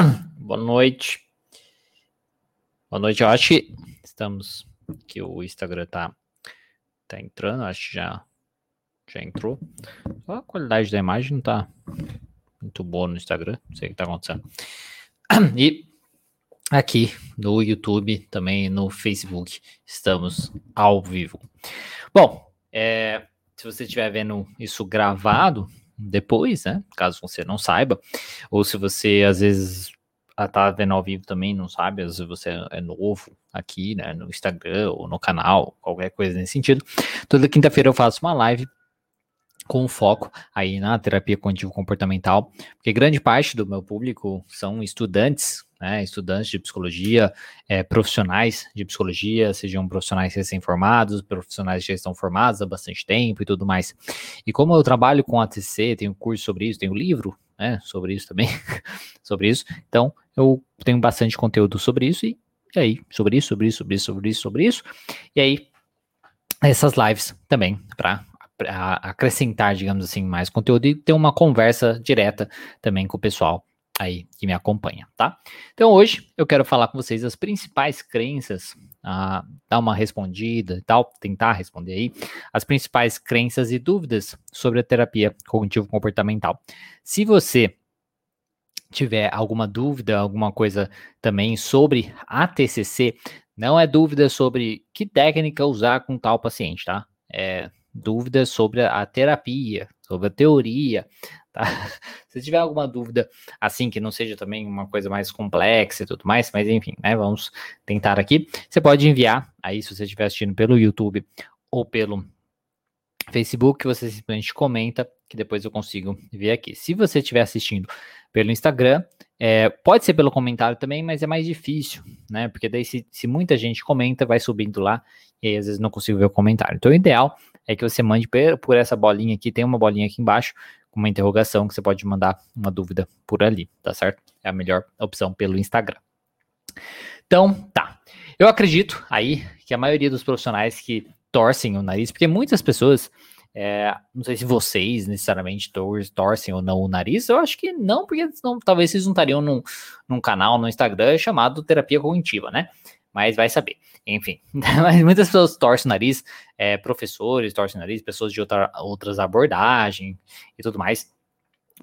Boa noite. Boa noite, que estamos que o Instagram tá tá entrando, acho que já já entrou. A qualidade da imagem não tá muito boa no Instagram, não sei o que tá acontecendo. E aqui no YouTube, também no Facebook, estamos ao vivo. Bom, é, se você estiver vendo isso gravado depois, né? Caso você não saiba, ou se você às vezes tá vendo ao vivo também, não sabe, às vezes você é novo aqui, né, no Instagram ou no canal, qualquer coisa nesse sentido. Toda quinta-feira eu faço uma live com foco aí na terapia cognitivo comportamental, porque grande parte do meu público são estudantes, né, estudantes de psicologia, é, profissionais de psicologia, sejam profissionais recém-formados, profissionais que já estão formados há bastante tempo e tudo mais. E como eu trabalho com ATC, tenho curso sobre isso, tenho livro né, sobre isso também, sobre isso, então eu tenho bastante conteúdo sobre isso e, e aí, sobre isso, sobre isso, sobre isso, sobre isso, sobre isso, e aí essas lives também para acrescentar, digamos assim, mais conteúdo e ter uma conversa direta também com o pessoal aí que me acompanha, tá? Então hoje eu quero falar com vocês as principais crenças, dar uma respondida e tal, tentar responder aí, as principais crenças e dúvidas sobre a terapia cognitivo-comportamental. Se você tiver alguma dúvida, alguma coisa também sobre a TCC, não é dúvida sobre que técnica usar com tal paciente, tá? É dúvidas sobre a terapia, sobre a teoria, tá? Se tiver alguma dúvida assim que não seja também uma coisa mais complexa e tudo mais, mas enfim, né? Vamos tentar aqui. Você pode enviar aí se você estiver assistindo pelo YouTube ou pelo Facebook, você simplesmente comenta que depois eu consigo ver aqui. Se você estiver assistindo pelo Instagram, é, pode ser pelo comentário também, mas é mais difícil, né? Porque daí se, se, muita gente comenta, vai subindo lá e aí às vezes não consigo ver o comentário. Então o ideal é que você mande por, essa bolinha aqui, tem uma bolinha aqui embaixo com uma interrogação que você pode mandar uma dúvida por ali, tá certo? É a melhor opção pelo Instagram. Então, tá. Eu acredito aí que a maioria dos profissionais que torcem o nariz, porque muitas pessoas é, não sei se vocês necessariamente tor torcem ou não o nariz, eu acho que não, porque talvez vocês não estariam num, num canal no Instagram chamado Terapia Cognitiva, né? Mas vai saber. Enfim, muitas pessoas torcem o nariz, é, professores torcem o nariz, pessoas de outra, outras abordagens e tudo mais.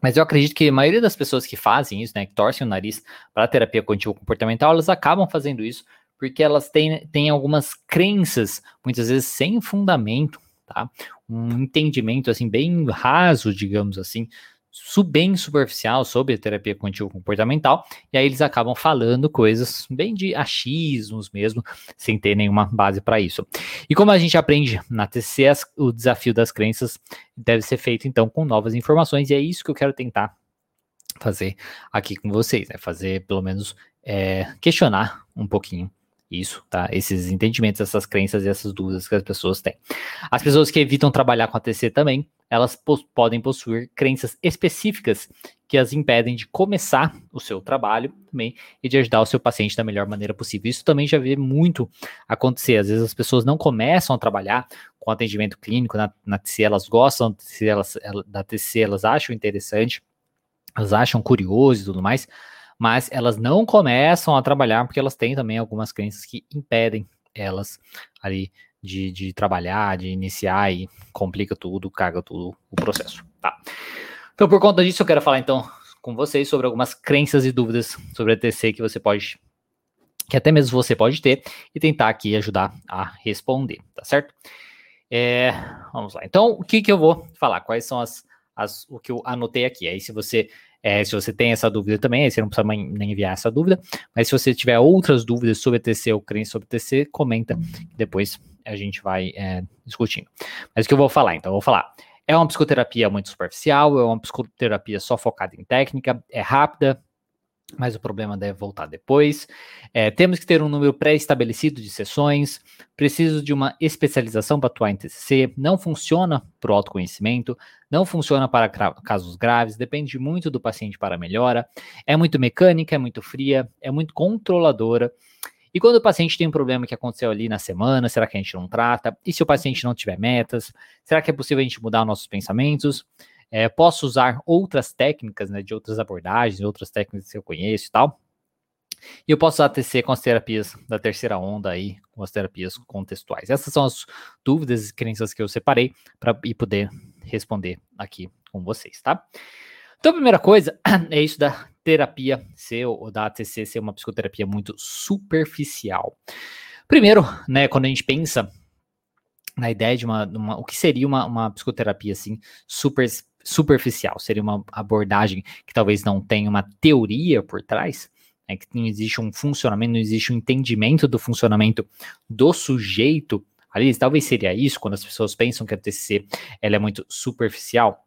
Mas eu acredito que a maioria das pessoas que fazem isso, né, que torcem o nariz para terapia cognitivo comportamental, elas acabam fazendo isso porque elas têm, têm algumas crenças, muitas vezes sem fundamento, tá? Um entendimento assim bem raso, digamos assim, bem superficial sobre a terapia cognitivo comportamental, e aí eles acabam falando coisas bem de achismos mesmo, sem ter nenhuma base para isso. E como a gente aprende na TC, o desafio das crenças deve ser feito então com novas informações, e é isso que eu quero tentar fazer aqui com vocês, né? Fazer pelo menos é, questionar um pouquinho isso, tá? Esses entendimentos, essas crenças e essas dúvidas que as pessoas têm. As pessoas que evitam trabalhar com a TC também, elas po podem possuir crenças específicas que as impedem de começar o seu trabalho também e de ajudar o seu paciente da melhor maneira possível. Isso também já vê muito acontecer. Às vezes as pessoas não começam a trabalhar com atendimento clínico na, na TC, elas gostam TC, elas, da TC, elas acham interessante, elas acham curioso e tudo mais, mas elas não começam a trabalhar porque elas têm também algumas crenças que impedem elas ali de, de trabalhar, de iniciar e complica tudo, caga tudo o processo, tá? Então, por conta disso, eu quero falar então com vocês sobre algumas crenças e dúvidas sobre a TC que você pode, que até mesmo você pode ter, e tentar aqui ajudar a responder, tá certo? É, vamos lá. Então, o que que eu vou falar? Quais são as, as o que eu anotei aqui? Aí, se você é, se você tem essa dúvida também, aí você não precisa nem enviar essa dúvida. Mas se você tiver outras dúvidas sobre TC ou crença sobre TC, comenta. Depois a gente vai é, discutindo. Mas o que eu vou falar? Então, eu vou falar. É uma psicoterapia muito superficial, é uma psicoterapia só focada em técnica, é rápida, mas o problema deve voltar depois. É, temos que ter um número pré-estabelecido de sessões, preciso de uma especialização para atuar em TCC, não funciona para o autoconhecimento, não funciona para casos graves, depende muito do paciente para melhora, é muito mecânica, é muito fria, é muito controladora. E quando o paciente tem um problema que aconteceu ali na semana, será que a gente não trata? E se o paciente não tiver metas, será que é possível a gente mudar nossos pensamentos? É, posso usar outras técnicas, né, de outras abordagens, outras técnicas que eu conheço e tal. E eu posso usar TC com as terapias da terceira onda aí, com as terapias contextuais. Essas são as dúvidas e crenças que eu separei para poder responder aqui com vocês, tá? Então, a primeira coisa é isso da terapia ser, ou da ATC ser uma psicoterapia muito superficial. Primeiro, né, quando a gente pensa na ideia de uma, uma o que seria uma, uma psicoterapia assim super superficial, seria uma abordagem que talvez não tenha uma teoria por trás, né, que não existe um funcionamento, não existe um entendimento do funcionamento do sujeito ali, talvez seria isso quando as pessoas pensam que a TCC ela é muito superficial,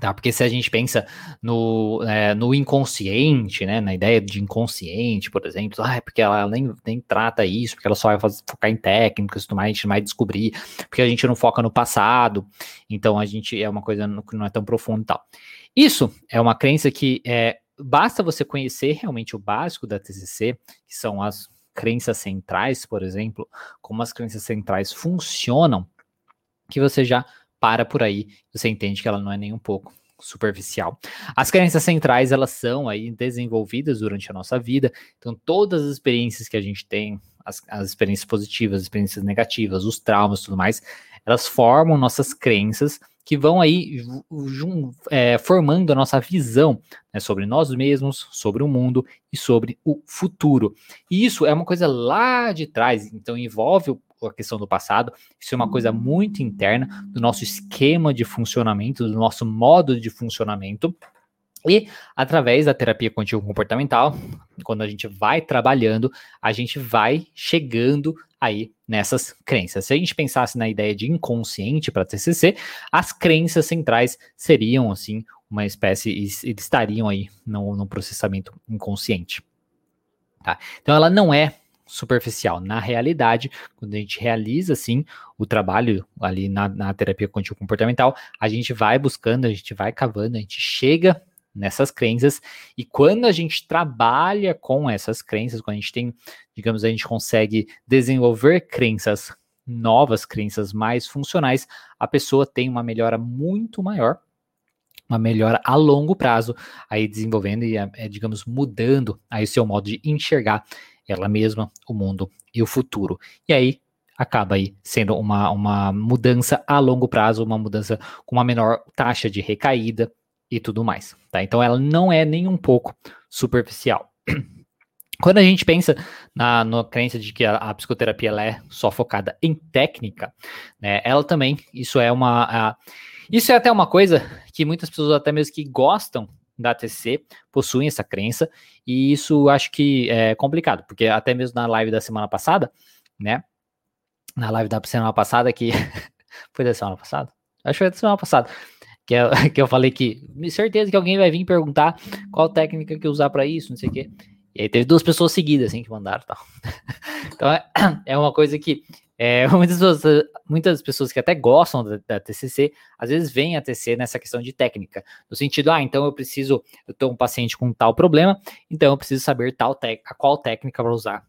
Tá, porque se a gente pensa no, é, no inconsciente, né, na ideia de inconsciente, por exemplo, ah, é porque ela nem, nem trata isso, porque ela só vai focar em técnicas e tudo mais, a gente vai descobrir, porque a gente não foca no passado, então a gente é uma coisa que não é tão profunda e tal. Isso é uma crença que é, basta você conhecer realmente o básico da TCC, que são as crenças centrais, por exemplo, como as crenças centrais funcionam, que você já para por aí, você entende que ela não é nem um pouco superficial. As crenças centrais, elas são aí desenvolvidas durante a nossa vida, então todas as experiências que a gente tem, as, as experiências positivas, as experiências negativas, os traumas tudo mais, elas formam nossas crenças que vão aí é, formando a nossa visão né, sobre nós mesmos, sobre o mundo e sobre o futuro. E isso é uma coisa lá de trás, então envolve a questão do passado, isso é uma coisa muito interna do nosso esquema de funcionamento, do nosso modo de funcionamento. E através da terapia contínua comportamental, quando a gente vai trabalhando, a gente vai chegando aí nessas crenças. Se a gente pensasse na ideia de inconsciente para TCC, as crenças centrais seriam assim uma espécie, eles estariam aí no, no processamento inconsciente. Tá? Então ela não é superficial. Na realidade, quando a gente realiza, assim, o trabalho ali na, na terapia contínua comportamental, a gente vai buscando, a gente vai cavando, a gente chega nessas crenças e quando a gente trabalha com essas crenças, quando a gente tem, digamos, a gente consegue desenvolver crenças novas, crenças mais funcionais, a pessoa tem uma melhora muito maior uma melhora a longo prazo, aí desenvolvendo e, é, digamos, mudando aí o seu modo de enxergar ela mesma, o mundo e o futuro. E aí acaba aí sendo uma, uma mudança a longo prazo, uma mudança com uma menor taxa de recaída e tudo mais, tá? Então ela não é nem um pouco superficial. Quando a gente pensa na, na crença de que a, a, psicoterapia ela é só focada em técnica, né, ela também, isso é uma. A, isso é até uma coisa que muitas pessoas, até mesmo que gostam da TCC possuem essa crença, e isso acho que é complicado, porque até mesmo na live da semana passada, né? Na live da semana passada, que foi da semana passada? Acho que foi da semana passada, que eu, que eu falei que, certeza que alguém vai vir perguntar qual técnica que usar para isso, não sei o quê. E aí teve duas pessoas seguidas, assim, que mandaram tal. então é, é uma coisa que é, muitas, pessoas, muitas pessoas que até gostam da, da, TCC, às vezes veem a TCC nessa questão de técnica, no sentido, ah, então eu preciso, eu tô um paciente com tal problema, então eu preciso saber tal a qual técnica para usar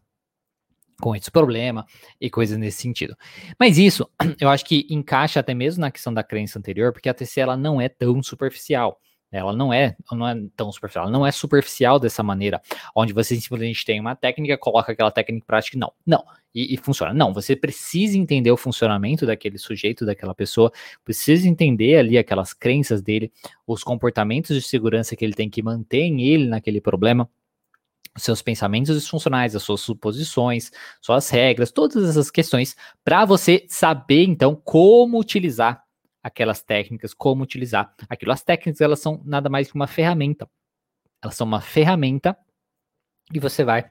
com esse problema e coisas nesse sentido. Mas isso, eu acho que encaixa até mesmo na questão da crença anterior, porque a TCC ela não é tão superficial. Ela não é, não é tão superficial, ela não é superficial dessa maneira, onde você simplesmente tem uma técnica, coloca aquela técnica em prática, não, não, e, e, funciona. Não, você precisa entender o funcionamento daquele sujeito, daquela pessoa, precisa entender ali aquelas crenças dele, os comportamentos de segurança que ele tem que manter em ele naquele problema, seus pensamentos disfuncionais, as suas suposições, suas regras, todas essas questões, para você saber então como utilizar aquelas técnicas, como utilizar aquilo. As técnicas, elas são nada mais que uma ferramenta. Elas são uma ferramenta e você vai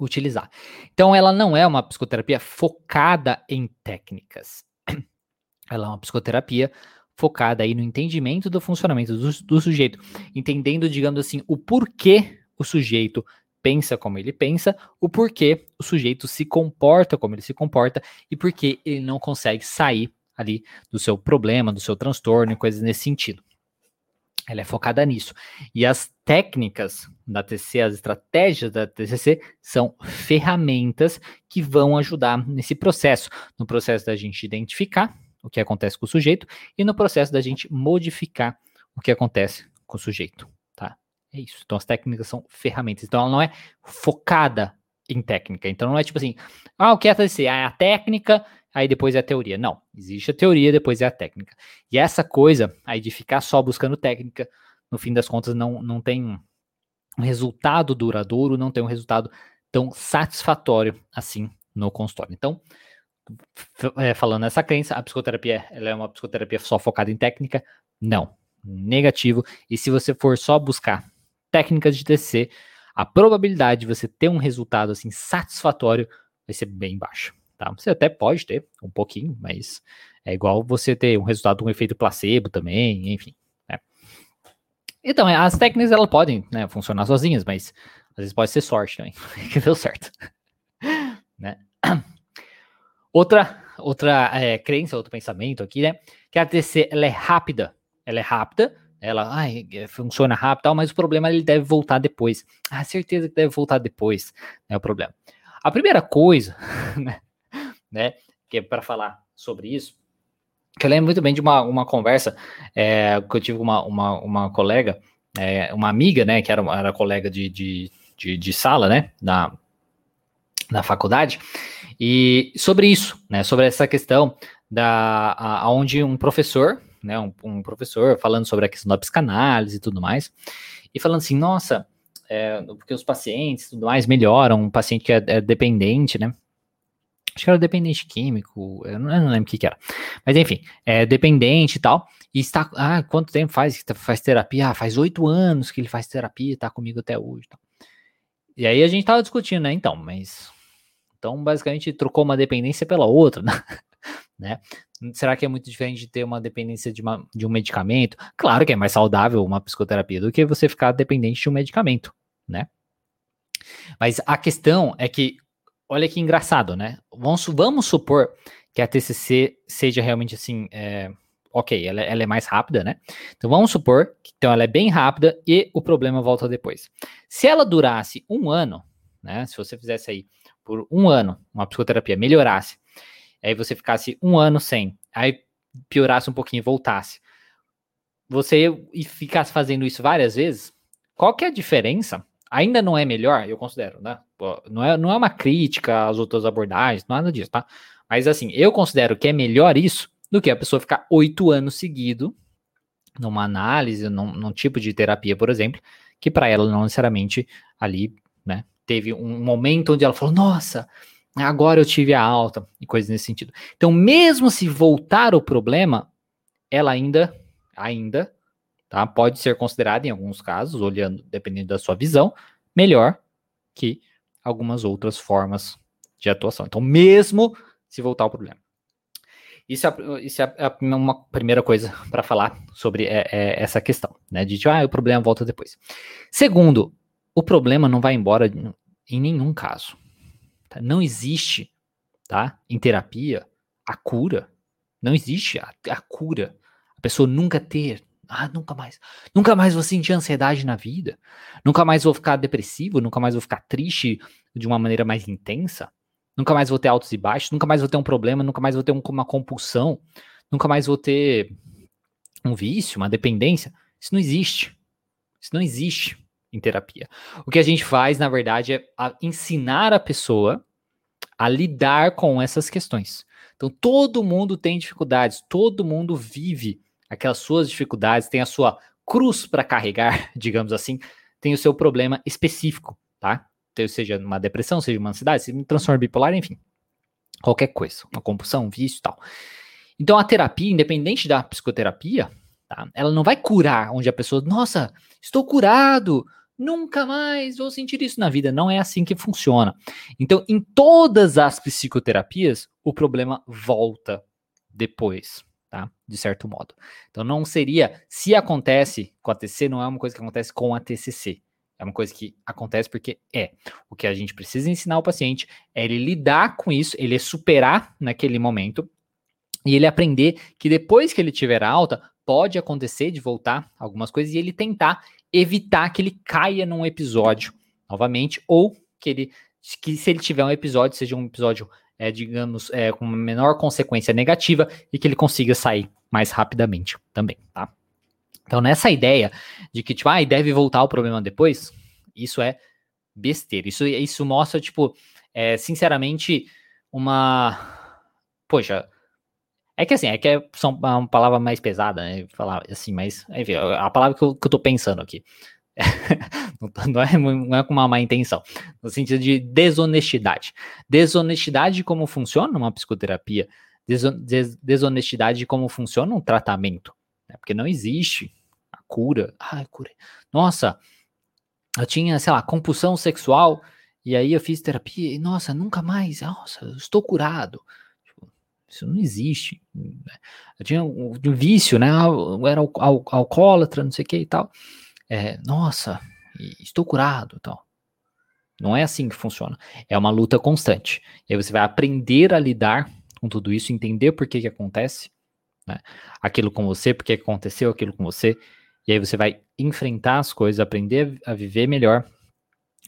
utilizar. Então, ela não é uma psicoterapia focada em técnicas. Ela é uma psicoterapia focada aí no entendimento do funcionamento do, do sujeito, entendendo, digamos assim, o porquê o sujeito pensa como ele pensa, o porquê o sujeito se comporta como ele se comporta e porquê ele não consegue sair ali do seu problema, do seu transtorno e coisas nesse sentido. Ela é focada nisso. E as técnicas da TCC, as estratégias da TCC, são ferramentas que vão ajudar nesse processo, no processo da gente identificar o que acontece com o sujeito e no processo da gente modificar o que acontece com o sujeito, tá? É isso. Então as técnicas são ferramentas. Então ela não é focada em técnica. Então não é tipo assim, ah, o que é a TCC? Ah, é a técnica, aí depois é a teoria. Não, existe a teoria, depois é a técnica. E essa coisa aí de ficar só buscando técnica, no fim das contas não, não tem um resultado duradouro, não tem um resultado tão satisfatório assim no consultório. Então, é, falando nessa crença, a psicoterapia ela é uma psicoterapia só focada em técnica? Não, negativo. E se você for só buscar técnicas de TCC, a probabilidade de você ter um resultado assim satisfatório vai ser bem baixa. Tá? Você até pode ter um pouquinho, mas é igual você ter um resultado um efeito placebo também, enfim. Né? Então, as técnicas elas podem né, funcionar sozinhas, mas às vezes pode ser sorte também, que deu certo. né? Outra, outra é, crença, outro pensamento aqui, né? Que a TC ela é rápida. Ela é rápida, ela ai, é, funciona rápido, tal, mas o problema é ele deve voltar depois. Ah, certeza que deve voltar depois, é o problema. A primeira coisa, né, né que é para falar sobre isso, que eu lembro muito bem de uma, uma conversa é, que eu tive com uma, uma, uma colega, é, uma amiga, né, que era, era colega de, de, de, de sala, né, na, na faculdade, e sobre isso, né, sobre essa questão da aonde um professor, né, um, um, professor falando sobre a questão da psicanálise e tudo mais, e falando assim, nossa, é, porque os pacientes tudo mais melhoram, um paciente que é, é, dependente, né, acho que era dependente químico, eu não, eu não lembro o que, que era, mas enfim, é dependente e tal, e está, ah, quanto tempo faz, faz terapia? Ah, faz oito anos que ele faz terapia, está comigo até hoje, tal. E aí a gente tava discutindo, né, então, mas então, basicamente, trocou uma dependência pela outra, né? né? Será que é muito diferente de ter uma dependência de, uma, de um medicamento? Claro que é mais saudável uma psicoterapia do que você ficar dependente de um medicamento, né? Mas a questão é que, olha que engraçado, né? Vamos, vamos supor que a TCC seja realmente assim, é, ok, ela, ela, é mais rápida, né? Então vamos supor que então ela é bem rápida e o problema volta depois. Se ela durasse um ano, né? Se você fizesse aí por um ano, uma psicoterapia melhorasse, aí você ficasse um ano sem, aí piorasse um pouquinho voltasse, você e ficasse fazendo isso várias vezes, qual que é a diferença? Ainda não é melhor, eu considero, né? Não é, não é uma crítica às outras abordagens, nada disso, tá? Mas assim, eu considero que é melhor isso do que a pessoa ficar oito anos seguido numa análise, num, num tipo de terapia, por exemplo, que para ela não necessariamente ali, né, teve um momento onde ela falou: Nossa, agora eu tive a alta, e coisas nesse sentido. Então, mesmo se voltar o problema, ela ainda, ainda, tá, pode ser considerada, em alguns casos, olhando, dependendo da sua visão, melhor que algumas outras formas de atuação. Então, mesmo se voltar o problema. Isso é, isso é uma primeira coisa para falar sobre é, é, essa questão, né? De tipo, ah, o problema volta depois. Segundo, o problema não vai embora em nenhum caso. Tá? Não existe, tá? Em terapia, a cura. Não existe a, a cura. A pessoa nunca ter ah, nunca mais. Nunca mais vou sentir ansiedade na vida. Nunca mais vou ficar depressivo. Nunca mais vou ficar triste de uma maneira mais intensa. Nunca mais vou ter altos e baixos. Nunca mais vou ter um problema. Nunca mais vou ter um, uma compulsão. Nunca mais vou ter um vício, uma dependência. Isso não existe. Isso não existe em terapia. O que a gente faz, na verdade, é a ensinar a pessoa a lidar com essas questões. Então, todo mundo tem dificuldades, todo mundo vive aquelas suas dificuldades, tem a sua cruz para carregar, digamos assim, tem o seu problema específico, tá? Então, seja uma depressão, seja uma ansiedade, seja um transtorno bipolar, enfim, qualquer coisa, uma compulsão, um vício tal. Então, a terapia, independente da psicoterapia, tá? Ela não vai curar onde a pessoa, nossa, estou curado, Nunca mais vou sentir isso na vida. Não é assim que funciona. Então, em todas as psicoterapias, o problema volta depois, tá? De certo modo. Então, não seria. Se acontece com a TCC, não é uma coisa que acontece com a TCC. É uma coisa que acontece porque é. O que a gente precisa ensinar o paciente é ele lidar com isso, ele superar naquele momento e ele aprender que depois que ele tiver alta, pode acontecer de voltar algumas coisas e ele tentar evitar que ele caia num episódio novamente, ou que ele que se ele tiver um episódio, seja um episódio é, digamos, é, com uma menor consequência negativa e que ele consiga sair mais rapidamente também, tá? Então, nessa ideia de que, tipo, ah, deve voltar o problema depois, isso é besteira. Isso, isso mostra, tipo, é, sinceramente, uma. Poxa. É que assim, é que é só uma palavra mais pesada, né? Falar assim, mas, enfim, a palavra que eu, que eu tô pensando aqui. não, é, não é com uma má intenção, no sentido de desonestidade. Desonestidade de como funciona uma psicoterapia, desonestidade de como funciona um tratamento, né? porque não existe a cura. Cura. Nossa, eu tinha, sei lá, compulsão sexual, e aí eu fiz terapia, e nossa, nunca mais, nossa, eu estou curado. Tipo, isso não existe. Eu tinha um, um vício, né? Eu era al al alcoólatra, não sei o que e tal. É, nossa, estou curado tal. Não é assim que funciona. É uma luta constante. E aí você vai aprender a lidar com tudo isso, entender por que, que acontece, né? Aquilo com você, por que aconteceu aquilo com você. E aí você vai enfrentar as coisas, aprender a viver melhor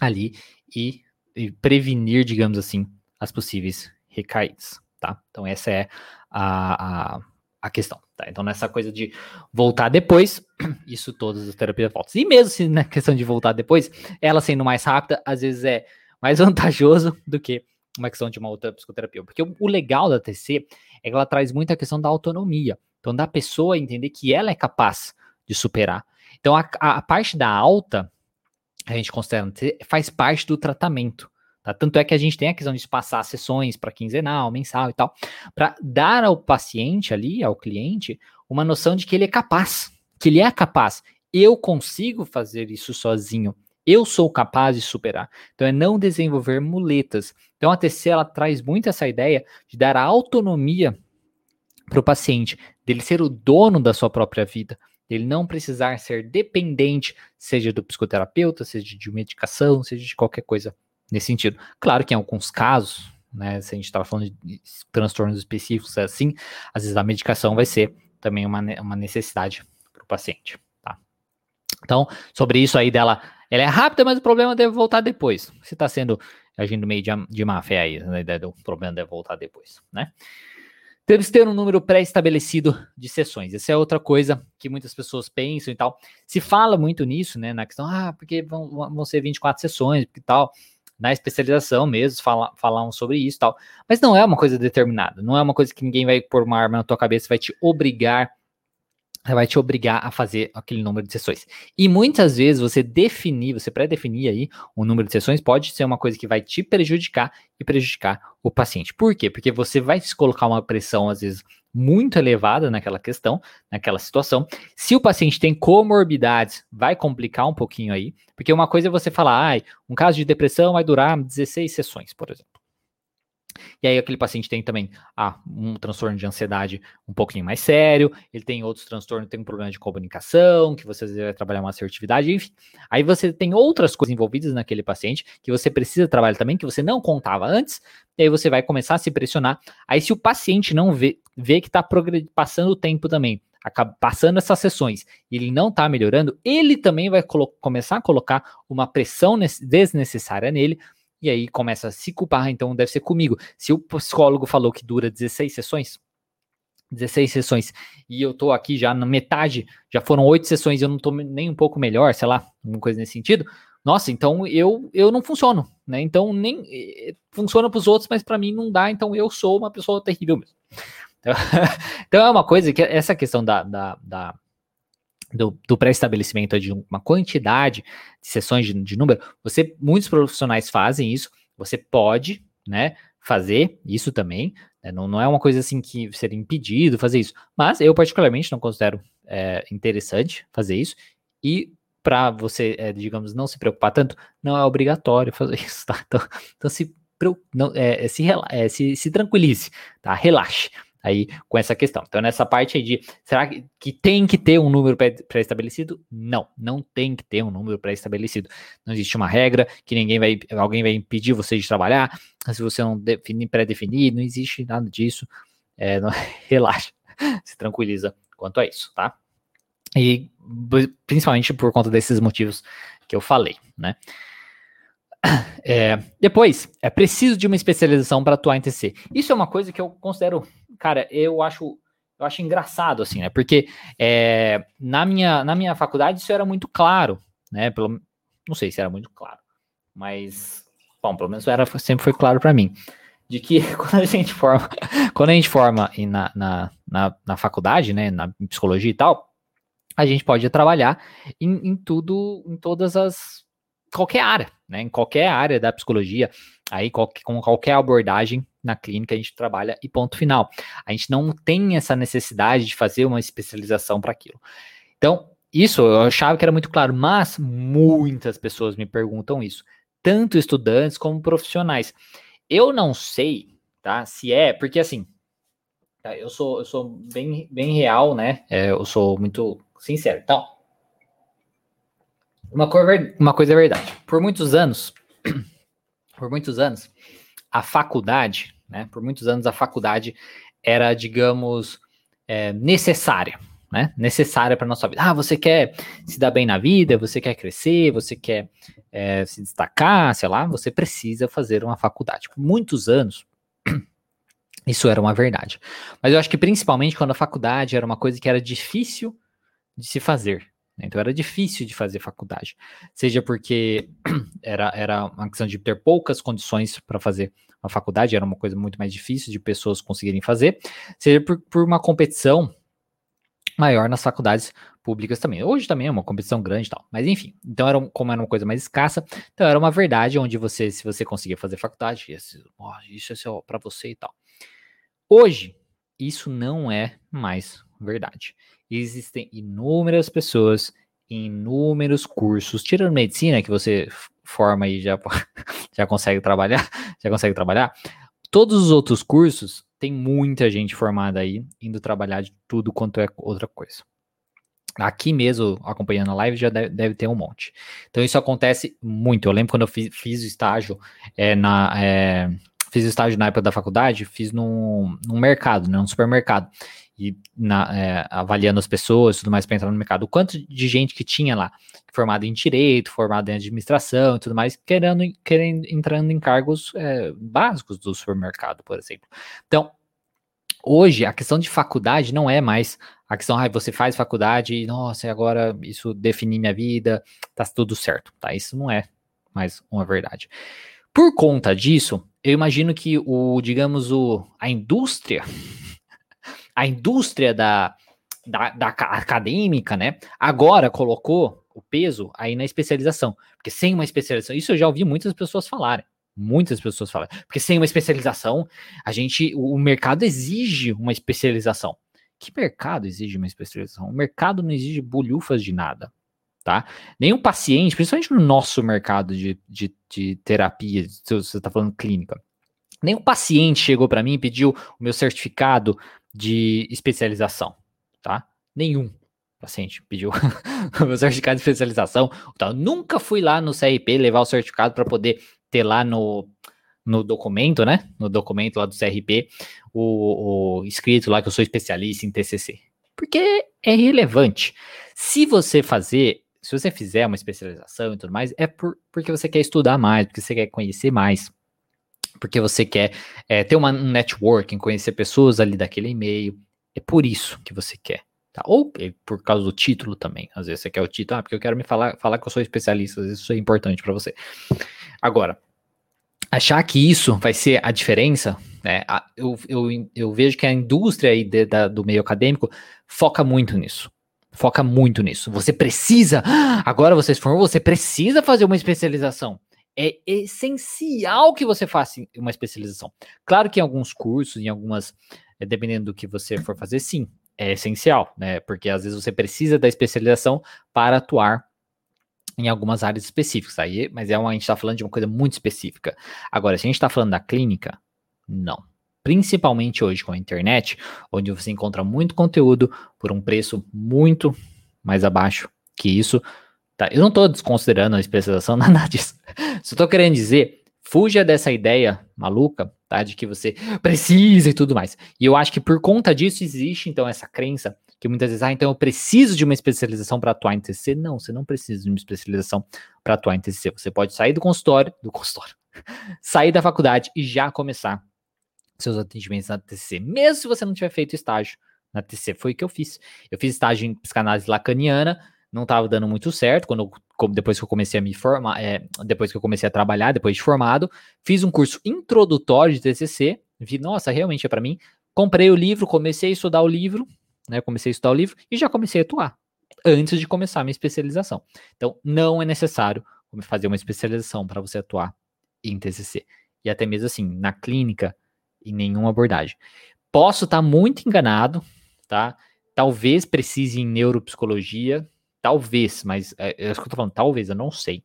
ali e, e prevenir, digamos assim, as possíveis recaídas, tá? Então essa é a, a, a questão, tá? Então nessa coisa de voltar depois, isso todas as terapias voltam. E mesmo se na questão de voltar depois, ela sendo mais rápida, às vezes é mais vantajoso do que uma questão de uma outra psicoterapia. Porque o, legal da TC é que ela traz muito a questão da autonomia. Então, da pessoa entender que ela é capaz de superar. Então, a, a parte da alta, a gente considera, faz parte do tratamento. Tá? Tanto é que a gente tem a questão de passar sessões para quinzenal, mensal e tal, para dar ao paciente ali, ao cliente, uma noção de que ele é capaz, que ele é capaz. Eu consigo fazer isso sozinho. Eu sou capaz de superar. Então é não desenvolver muletas. Então a TC ela traz muito essa ideia de dar a autonomia para o paciente, dele ser o dono da sua própria vida, ele não precisar ser dependente, seja do psicoterapeuta, seja de medicação, seja de qualquer coisa nesse sentido. Claro que em alguns casos, né, se a gente estava falando de transtornos específicos é assim, às vezes a medicação vai ser também uma, uma necessidade para o paciente. Tá? Então, sobre isso aí dela, ela é rápida, mas o problema deve voltar depois. Você está sendo agindo meio de, de má fé aí, ideia do problema deve voltar depois, né? Temos que ter um número pré-estabelecido de sessões. Essa é outra coisa que muitas pessoas pensam e tal. Se fala muito nisso, né? Na questão, ah, porque vão, vão ser 24 sessões e tal. Na especialização mesmo, fala, falam sobre isso e tal. Mas não é uma coisa determinada. Não é uma coisa que ninguém vai pôr uma arma na tua cabeça e vai te obrigar vai te obrigar a fazer aquele número de sessões. E muitas vezes você definir, você pré-definir aí o número de sessões pode ser uma coisa que vai te prejudicar e prejudicar o paciente. Por quê? Porque você vai se colocar uma pressão às vezes muito elevada naquela questão, naquela situação. Se o paciente tem comorbidades, vai complicar um pouquinho aí, porque uma coisa é você falar, ah, um caso de depressão vai durar 16 sessões, por exemplo. E aí aquele paciente tem também ah, um transtorno de ansiedade um pouquinho mais sério, ele tem outros transtornos, tem um problema de comunicação, que você vai trabalhar uma assertividade, enfim. Aí você tem outras coisas envolvidas naquele paciente que você precisa trabalhar também, que você não contava antes, e aí você vai começar a se pressionar. Aí se o paciente não vê, vê que está passando o tempo também, acaba passando essas sessões e ele não está melhorando, ele também vai começar a colocar uma pressão desnecessária nele, e aí começa a se culpar, então deve ser comigo. Se o psicólogo falou que dura 16 sessões, 16 sessões, e eu tô aqui já na metade, já foram oito sessões e eu não tô nem um pouco melhor, sei lá, alguma coisa nesse sentido. Nossa, então eu eu não funciono, né? Então nem funciona para os outros, mas para mim não dá, então eu sou uma pessoa terrível mesmo. Então, então é uma coisa que essa questão da, da, da do, do pré-estabelecimento de uma quantidade de sessões de, de, número, você, muitos profissionais fazem isso, você pode, né, fazer isso também, né, não, não é uma coisa assim que seria impedido fazer isso, mas eu particularmente não considero é, interessante fazer isso, e para você, é, digamos, não se preocupar tanto, não é obrigatório fazer isso, tá? Então, então se, não, é, se, é, se, se tranquilize, tá? Relaxe aí com essa questão. Então, nessa parte aí de será que, que tem que ter um número pré-estabelecido? Não, não tem que ter um número pré-estabelecido. Não existe uma regra que ninguém vai, alguém vai impedir você de trabalhar. Se você não definir pré-definir, não existe nada disso. É, não, relaxa, se tranquiliza quanto a isso, tá? E principalmente por conta desses motivos que eu falei, né? É, depois, é preciso de uma especialização para atuar em TC. Isso é uma coisa que eu considero, cara, eu acho, eu acho engraçado assim, né? Porque é, na minha na minha faculdade isso era muito claro, né? Pelo, não sei se era muito claro, mas bom, pelo menos era sempre foi claro para mim de que quando a gente forma, quando a gente forma na, na, na, na faculdade, né, na psicologia e tal, a gente pode trabalhar em, em tudo, em todas as qualquer área, né? Em qualquer área da psicologia, aí com qualquer abordagem na clínica a gente trabalha e ponto final. A gente não tem essa necessidade de fazer uma especialização para aquilo. Então, isso eu achava que era muito claro, mas muitas pessoas me perguntam isso, tanto estudantes como profissionais. Eu não sei, tá? Se é, porque assim, tá, eu sou eu sou bem, bem real, né? É, eu sou muito sincero. Então, uma, cor, uma coisa é verdade. Por muitos anos, por muitos anos, a faculdade, né? Por muitos anos a faculdade era, digamos, é, necessária, né? Necessária para nossa vida. Ah, você quer se dar bem na vida, você quer crescer, você quer é, se destacar, sei lá, você precisa fazer uma faculdade. Por muitos anos, isso era uma verdade. Mas eu acho que principalmente quando a faculdade era uma coisa que era difícil de se fazer. Né? Então era difícil de fazer faculdade, seja porque era, era uma questão de ter poucas condições para fazer uma faculdade, era uma coisa muito mais difícil de pessoas conseguirem fazer, seja por, por uma competição maior nas faculdades públicas também. Hoje também é uma competição grande e tal, mas enfim. Então era como era uma coisa mais escassa, então era uma verdade onde você, se você conseguia fazer faculdade, isso, isso é para você e tal. Hoje isso não é mais verdade existem inúmeras pessoas inúmeros cursos, tirando medicina, que você forma e já, já consegue trabalhar, já consegue trabalhar. Todos os outros cursos, tem muita gente formada aí, indo trabalhar de tudo quanto é outra coisa. Aqui mesmo, acompanhando a live, já deve, deve, ter um monte. Então, isso acontece muito. Eu lembro quando eu fiz, fiz o estágio é, na. É, fiz estágio na época da faculdade, fiz num, num mercado, né, num supermercado e na, é, avaliando as pessoas e tudo mais para entrar no mercado. O quanto de gente que tinha lá, formada em direito, formada em administração e tudo mais, querendo, querendo entrando em cargos é, básicos do supermercado, por exemplo. Então, hoje a questão de faculdade não é mais a questão, ah, você faz faculdade e, nossa, agora isso define minha vida, tá tudo certo, tá? Isso não é mais uma verdade. Por conta disso, eu imagino que o, digamos, o, a indústria a indústria da, da, da, acadêmica, né, agora colocou o peso aí na especialização. Porque sem uma especialização, isso eu já ouvi muitas pessoas falarem. Muitas pessoas falarem. Porque sem uma especialização, a gente, o mercado exige uma especialização. Que mercado exige uma especialização? O mercado não exige bolhufas de nada, tá? Nenhum paciente, principalmente no nosso mercado de, de, de terapia, se você está falando clínica, nenhum paciente chegou para mim e pediu o meu certificado de especialização, tá? Nenhum paciente pediu o meu certificado de especialização. Então, nunca fui lá no CRP levar o certificado para poder ter lá no, no documento, né? No documento lá do CRP, o, o escrito lá que eu sou especialista em TCC. Porque é relevante. Se você fazer, se você fizer uma especialização e tudo mais, é por, porque você quer estudar mais, porque você quer conhecer mais porque você quer é, ter uma, um networking, conhecer pessoas ali daquele e-mail. É por isso que você quer. Tá? Ou é por causa do título também. Às vezes você quer o título, ah, porque eu quero me falar, falar que eu sou especialista, isso é importante para você. Agora, achar que isso vai ser a diferença, né, eu, eu, eu vejo que a indústria aí de, da, do meio acadêmico foca muito nisso. Foca muito nisso. Você precisa, agora você se formou, você precisa fazer uma especialização é essencial que você faça uma especialização. Claro que em alguns cursos, em algumas, eh, dependendo do que você for fazer, sim, é essencial, né? Porque às vezes você precisa da especialização para atuar em algumas áreas específicas. Aí, mas é uma, a gente está falando de uma coisa muito específica. Agora, se a gente está falando da clínica, não. Principalmente hoje com a internet, onde você encontra muito conteúdo por um preço muito mais abaixo que isso, Tá? Eu não estou desconsiderando a especialização, nada disso. Só estou querendo dizer, fuja dessa ideia maluca, tá? De que você precisa e tudo mais. E eu acho que por conta disso existe, então, essa crença que muitas vezes, ah, então eu preciso de uma especialização para atuar em TCC. Não, você não precisa de uma especialização para atuar em TCC. Você pode sair do consultório, do consultório, sair da faculdade e já começar seus atendimentos na TCC, mesmo se você não tiver feito estágio na TCC. Foi o que eu fiz. Eu fiz estágio em psicanálise lacaniana, não estava dando muito certo quando eu, depois que eu comecei a me formar, é, depois que eu comecei a trabalhar, depois de formado, fiz um curso introdutório de TCC, vi, nossa, realmente é para mim. Comprei o livro, comecei a estudar o livro, né? Comecei a estudar o livro e já comecei a atuar antes de começar a minha especialização. Então, não é necessário fazer uma especialização para você atuar em TCC. E até mesmo assim, na clínica, em nenhuma abordagem. Posso estar tá muito enganado, tá? Talvez precise em neuropsicologia, talvez, mas é, é que eu tô falando, talvez, eu não sei.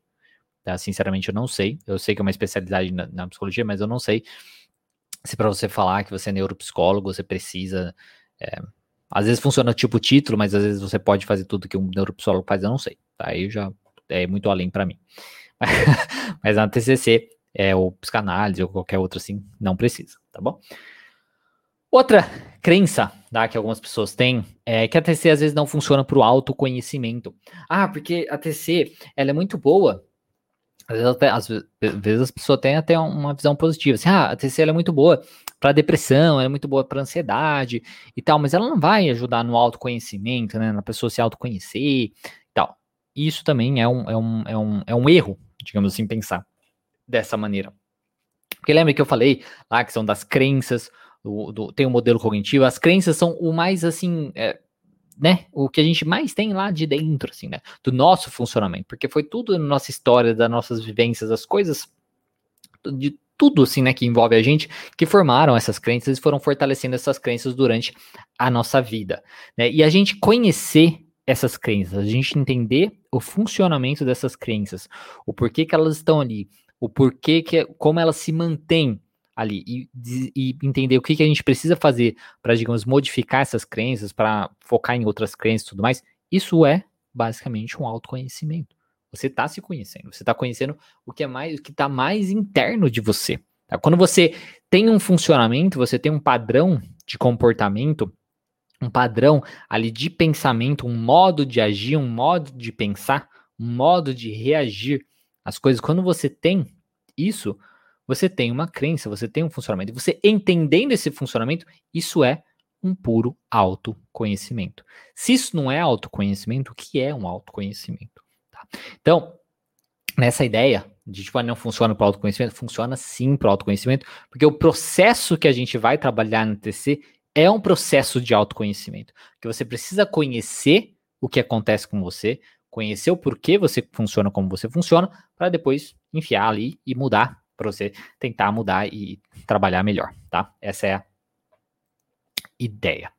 Tá? Sinceramente, eu não sei. Eu sei que é uma especialidade na, na psicologia, mas eu não sei se para você falar que você é neuropsicólogo, você precisa. É, às vezes funciona tipo título, mas às vezes você pode fazer tudo que um neuropsicólogo faz, eu não sei. Tá? Aí já é muito além para mim. mas na TCC, é, ou psicanálise, ou qualquer outro assim, não precisa, tá bom? Outra crença tá, que algumas pessoas têm é que a TC às vezes não funciona para o autoconhecimento. Ah, porque a TC ela é muito boa. Às vezes, até, às vezes as pessoas têm até uma visão positiva. Assim, ah, a TC é muito boa para depressão, ela é muito boa para ansiedade e tal, mas ela não vai ajudar no autoconhecimento, né? Na pessoa se autoconhecer e tal. Isso também é um, é um, é um, é um erro, digamos assim, pensar dessa maneira. Porque lembra que eu falei lá que são das crenças, do, do, tem o um modelo cognitivo, as crenças são o mais assim, é, né? O que a gente mais tem lá de dentro, assim, né? Do nosso funcionamento, porque foi tudo na nossa história, das nossas vivências, as coisas de tudo assim, né, que envolve a gente, que formaram essas crenças e foram fortalecendo essas crenças durante a nossa vida, né? E a gente conhecer essas crenças, a gente entender o funcionamento dessas crenças, o porquê que elas estão ali, o porquê que como elas se mantêm ali e, e entender o que, que a gente precisa fazer para, digamos, modificar essas crenças, para focar em outras crenças e tudo mais, isso é basicamente um autoconhecimento. Você está se conhecendo, você está conhecendo o que é mais, o que está mais interno de você. Tá? Quando você tem um funcionamento, você tem um padrão de comportamento, um padrão ali de pensamento, um modo de agir, um modo de pensar, um modo de reagir às coisas. Quando você tem isso, você tem uma crença, você tem um funcionamento. E você entendendo esse funcionamento, isso é um puro autoconhecimento. Se isso não é autoconhecimento, o que é um autoconhecimento? Tá? Então, nessa ideia de tipo, ah, não funciona para o autoconhecimento, funciona sim para o autoconhecimento, porque o processo que a gente vai trabalhar no TC é um processo de autoconhecimento, que você precisa conhecer o que acontece com você, conhecer o porquê você funciona como você funciona, para depois enfiar ali e mudar para você tentar mudar e trabalhar melhor, tá? Essa é a ideia.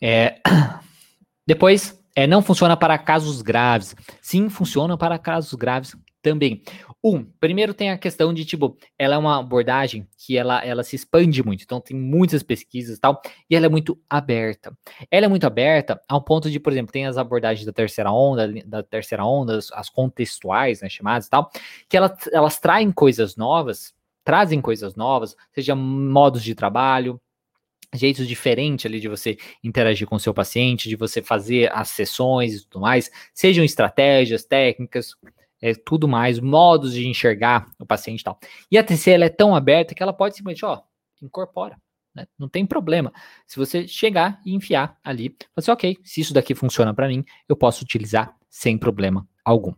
É, depois, é, não funciona para casos graves. Sim, funciona para casos graves também. Um, primeiro tem a questão de, tipo, ela é uma abordagem que ela, ela se expande muito, então tem muitas pesquisas e tal, e ela é muito aberta. Ela é muito aberta ao ponto de, por exemplo, tem as abordagens da terceira onda, da terceira onda, as contextuais, né, chamadas e tal, que elas, elas traem coisas novas, trazem coisas novas, seja modos de trabalho, jeitos diferentes ali de você interagir com o seu paciente, de você fazer as sessões e tudo mais, sejam estratégias, técnicas, é, tudo mais, modos de enxergar o paciente e tal. E a TC ela é tão aberta que ela pode simplesmente, ó, incorpora. Né? Não tem problema. Se você chegar e enfiar ali, você, ok, se isso daqui funciona para mim, eu posso utilizar sem problema algum.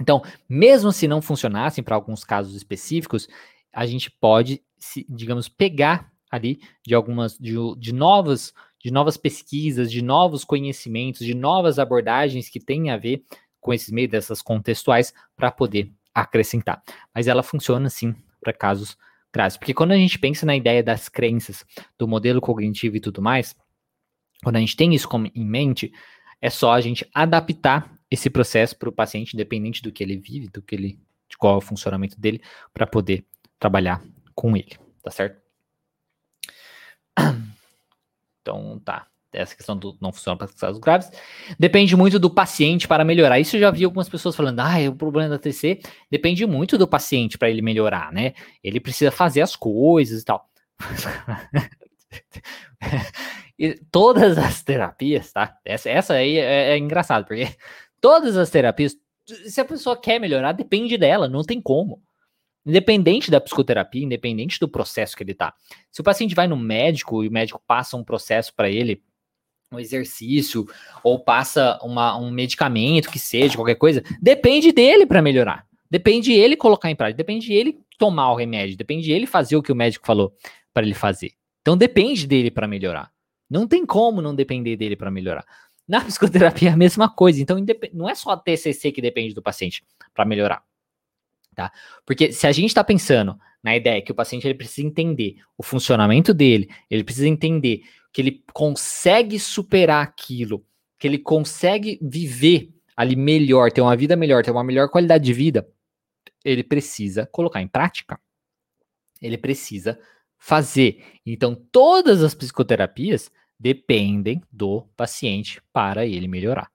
Então, mesmo se não funcionassem para alguns casos específicos, a gente pode, se, digamos, pegar ali de algumas, de, de novas, de novas pesquisas, de novos conhecimentos, de novas abordagens que têm a ver com esses meios dessas contextuais para poder acrescentar. Mas ela funciona sim para casos graves, porque quando a gente pensa na ideia das crenças, do modelo cognitivo e tudo mais, quando a gente tem isso em mente, é só a gente adaptar esse processo para o paciente, independente do que ele vive, do que ele, de qual é o funcionamento dele, para poder trabalhar com ele, tá certo? Então, tá essa questão do não funciona para casos graves, depende muito do paciente para melhorar. Isso eu já vi algumas pessoas falando, ah, o problema da TC depende muito do paciente para ele melhorar, né? Ele precisa fazer as coisas e tal. E todas as terapias, tá? Essa, essa aí é, é engraçado, porque todas as terapias, se a pessoa quer melhorar, depende dela, não tem como. Independente da psicoterapia, independente do processo que ele tá. Se o paciente vai no médico e o médico passa um processo para ele, um exercício, ou passa uma, um medicamento que seja, qualquer coisa, depende dele para melhorar. Depende ele colocar em prática, depende ele tomar o remédio, depende ele fazer o que o médico falou para ele fazer. Então depende dele para melhorar. Não tem como não depender dele para melhorar. Na psicoterapia é a mesma coisa. Então não é só a TCC que depende do paciente para melhorar. Tá? Porque se a gente está pensando na ideia que o paciente ele precisa entender o funcionamento dele, ele precisa entender que ele consegue superar aquilo, que ele consegue viver ali melhor, ter uma vida melhor, ter uma melhor qualidade de vida, ele precisa colocar em prática. Ele precisa fazer. Então, todas as psicoterapias dependem do paciente para ele melhorar,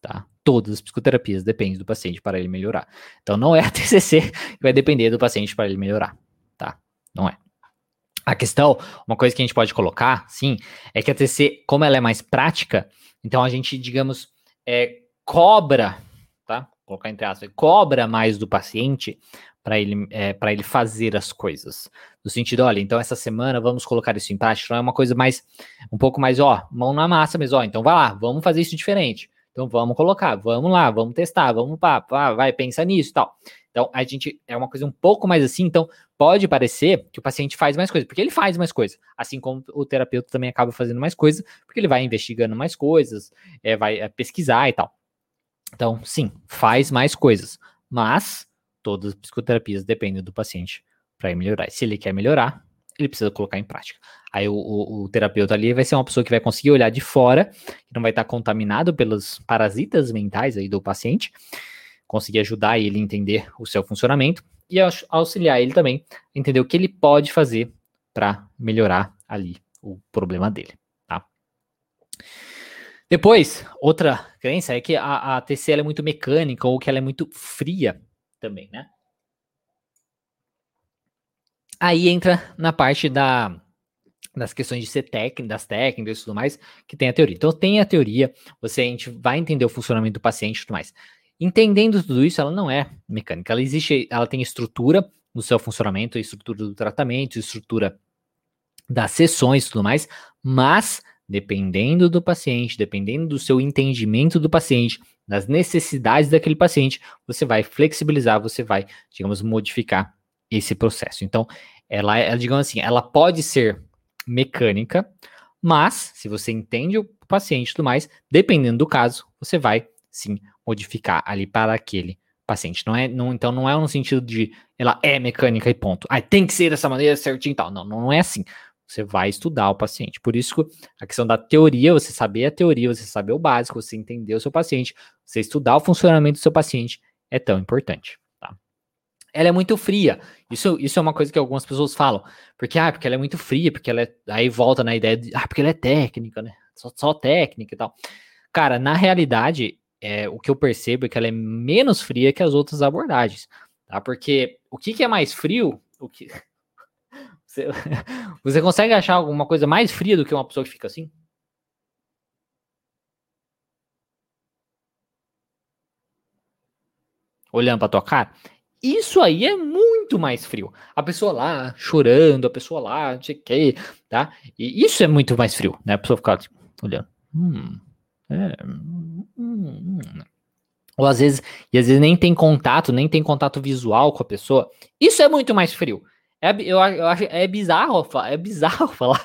tá? Todas as psicoterapias dependem do paciente para ele melhorar. Então, não é a TCC que vai depender do paciente para ele melhorar, tá? Não é. A questão, uma coisa que a gente pode colocar, sim, é que a TCC, como ela é mais prática, então a gente, digamos, é, cobra, tá? Vou colocar entre aspas, cobra mais do paciente para ele, é, para ele fazer as coisas. No sentido, olha, então essa semana vamos colocar isso em prática. Então é uma coisa mais, um pouco mais, ó, mão na massa mesmo, ó. Então vai lá, vamos fazer isso diferente. Então vamos colocar, vamos lá, vamos testar, vamos pá, pá vai, pensa nisso e tal. Então a gente é uma coisa um pouco mais assim, então pode parecer que o paciente faz mais coisas, porque ele faz mais coisas, assim como o terapeuta também acaba fazendo mais coisas, porque ele vai investigando mais coisas, é, vai é, pesquisar e tal. Então, sim, faz mais coisas, mas todas as psicoterapias dependem do paciente para melhorar. Se ele quer melhorar, ele precisa colocar em prática. Aí o, o, o, terapeuta ali vai ser uma pessoa que vai conseguir olhar de fora, que não vai estar contaminado pelos parasitas mentais aí do paciente, conseguir ajudar ele a entender o seu funcionamento e auxiliar ele também a entender o que ele pode fazer para melhorar ali o problema dele, tá? Depois, outra crença é que a, a TC é muito mecânica ou que ela é muito fria também, né? Aí entra na parte da, das questões de ser técnico, das técnicas e tudo mais, que tem a teoria. Então tem a teoria, você a gente vai entender o funcionamento do paciente e tudo mais. Entendendo tudo isso, ela não é mecânica, ela existe, ela tem estrutura no seu funcionamento, estrutura do tratamento, estrutura das sessões e tudo mais, mas dependendo do paciente, dependendo do seu entendimento do paciente, das necessidades daquele paciente, você vai flexibilizar, você vai, digamos, modificar esse processo. Então, ela, ela digamos assim, ela pode ser mecânica, mas se você entende o paciente e tudo mais, dependendo do caso, você vai sim modificar ali para aquele paciente. Não é, não, então não é no sentido de ela é mecânica e ponto. Ah, tem que ser dessa maneira certinho e tal. Não, não é assim. Você vai estudar o paciente. Por isso a questão da teoria, você saber a teoria, você saber o básico, você entender o seu paciente, você estudar o funcionamento do seu paciente é tão importante. Ela é muito fria. Isso, isso é uma coisa que algumas pessoas falam. Porque, ah, porque ela é muito fria, porque ela é. Aí volta na ideia de, ah, porque ela é técnica, né? Só, só técnica e tal. Cara, na realidade, é, o que eu percebo é que ela é menos fria que as outras abordagens. Tá? Porque o que, que é mais frio? O que, você, você consegue achar alguma coisa mais fria do que uma pessoa que fica assim? Olhando pra tua cara? Isso aí é muito mais frio. A pessoa lá chorando, a pessoa lá, não sei o que, tá? E isso é muito mais frio, né? A pessoa ficar tipo, olhando. Hum, é, hum, hum, hum. Ou às vezes, e às vezes nem tem contato, nem tem contato visual com a pessoa. Isso é muito mais frio. É, eu, eu acho é bizarro, é bizarro falar,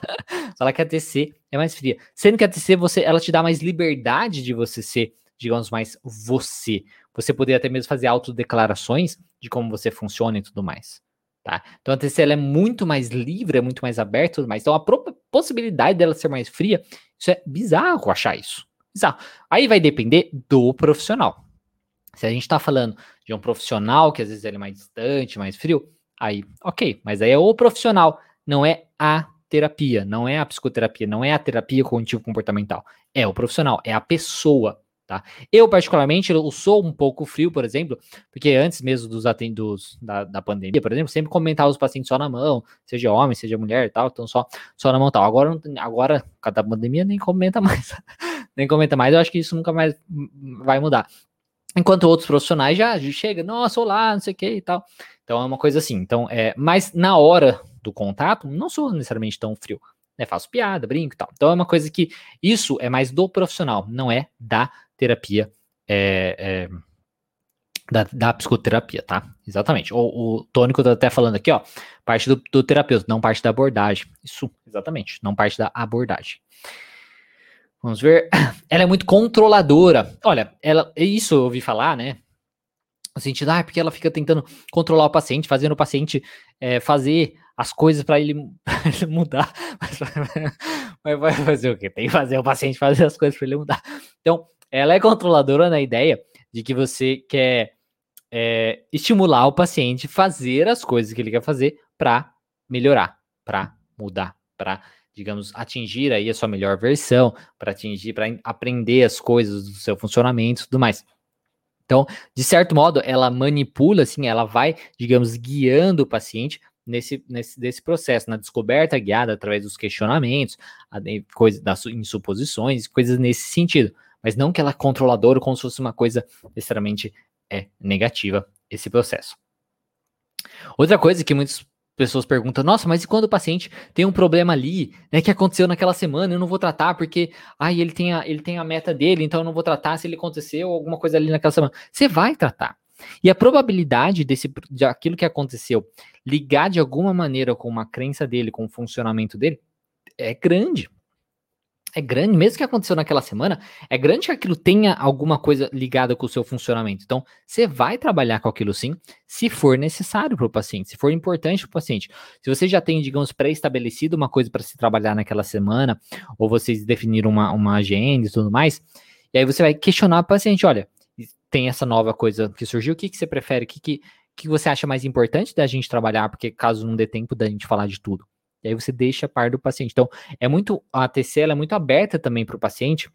falar que a TC é mais fria. Sendo que a TC você, ela te dá mais liberdade de você ser, digamos, mais você. Você poder até mesmo fazer autodeclarações de como você funciona e tudo mais. Tá? Então a TC ela é muito mais livre, é muito mais aberta, mas então a possibilidade dela ser mais fria, isso é bizarro achar isso. Bizarro. Aí vai depender do profissional. Se a gente está falando de um profissional que às vezes ele é mais distante, mais frio, Aí, ok, mas aí é o profissional, não é a terapia, não é a psicoterapia, não é a terapia cognitivo comportamental. É o profissional, é a pessoa, Tá? Eu, particularmente, eu sou um pouco frio, por exemplo, porque antes mesmo dos atendos da, da pandemia, por exemplo, sempre comentava os pacientes só na mão, seja homem, seja mulher e tal, então só, só na mão tal. Agora, agora, cada pandemia nem comenta mais, nem comenta mais, eu acho que isso nunca mais vai mudar. Enquanto outros profissionais já, chega, nossa, olá, não sei o que e tal. Então é uma coisa assim. Então, é, mas na hora do contato, não sou necessariamente tão frio. Né? Faço piada, brinco e tal. Então é uma coisa que isso é mais do profissional, não é da terapia é, é, da, da, psicoterapia, tá? Exatamente. O, o tônico tá até falando aqui, ó, parte do, do, terapeuta, não parte da abordagem. Isso, exatamente, não parte da abordagem. Vamos ver. Ela é muito controladora. Olha, ela, isso eu ouvi falar, né? No sentido, ah, porque ela fica tentando controlar o paciente, fazendo o paciente é, fazer as coisas para ele, ele, mudar. Mas vai fazer o quê? Tem que fazer o paciente fazer as coisas para ele mudar. Então, ela é controladora na ideia de que você quer é, estimular o paciente a fazer as coisas que ele quer fazer para melhorar, para mudar, para, digamos, atingir aí a sua melhor versão, para atingir, para aprender as coisas do seu funcionamento e tudo mais. Então, de certo modo, ela manipula, assim, ela vai, digamos, guiando o paciente nesse, nesse desse processo, na descoberta guiada através dos questionamentos, coisas das suposições, coisas nesse sentido mas não que ela é controladora como se fosse uma coisa necessariamente é negativa esse processo. Outra coisa que muitas pessoas perguntam, nossa, mas e quando o paciente tem um problema ali, né, que aconteceu naquela semana, eu não vou tratar porque, ai, ele tem a, ele tem a meta dele, então eu não vou tratar se ele aconteceu alguma coisa ali naquela semana. Você vai tratar. E a probabilidade desse, de aquilo que aconteceu ligar de alguma maneira com uma crença dele, com o funcionamento dele, é grande é grande, mesmo que aconteceu naquela semana, é grande que aquilo tenha alguma coisa ligada com o seu funcionamento. Então, você vai trabalhar com aquilo sim, se for necessário para o paciente, se for importante para o paciente. Se você já tem, digamos, pré-estabelecido uma coisa para se trabalhar naquela semana, ou vocês definiram uma, uma agenda e tudo mais, e aí você vai questionar o paciente: olha, tem essa nova coisa que surgiu, o que, que você prefere, o que, que, que você acha mais importante da gente trabalhar, porque caso não dê tempo da gente falar de tudo. E aí você deixa a par do paciente. Então, é muito, a ela é muito aberta também para o paciente,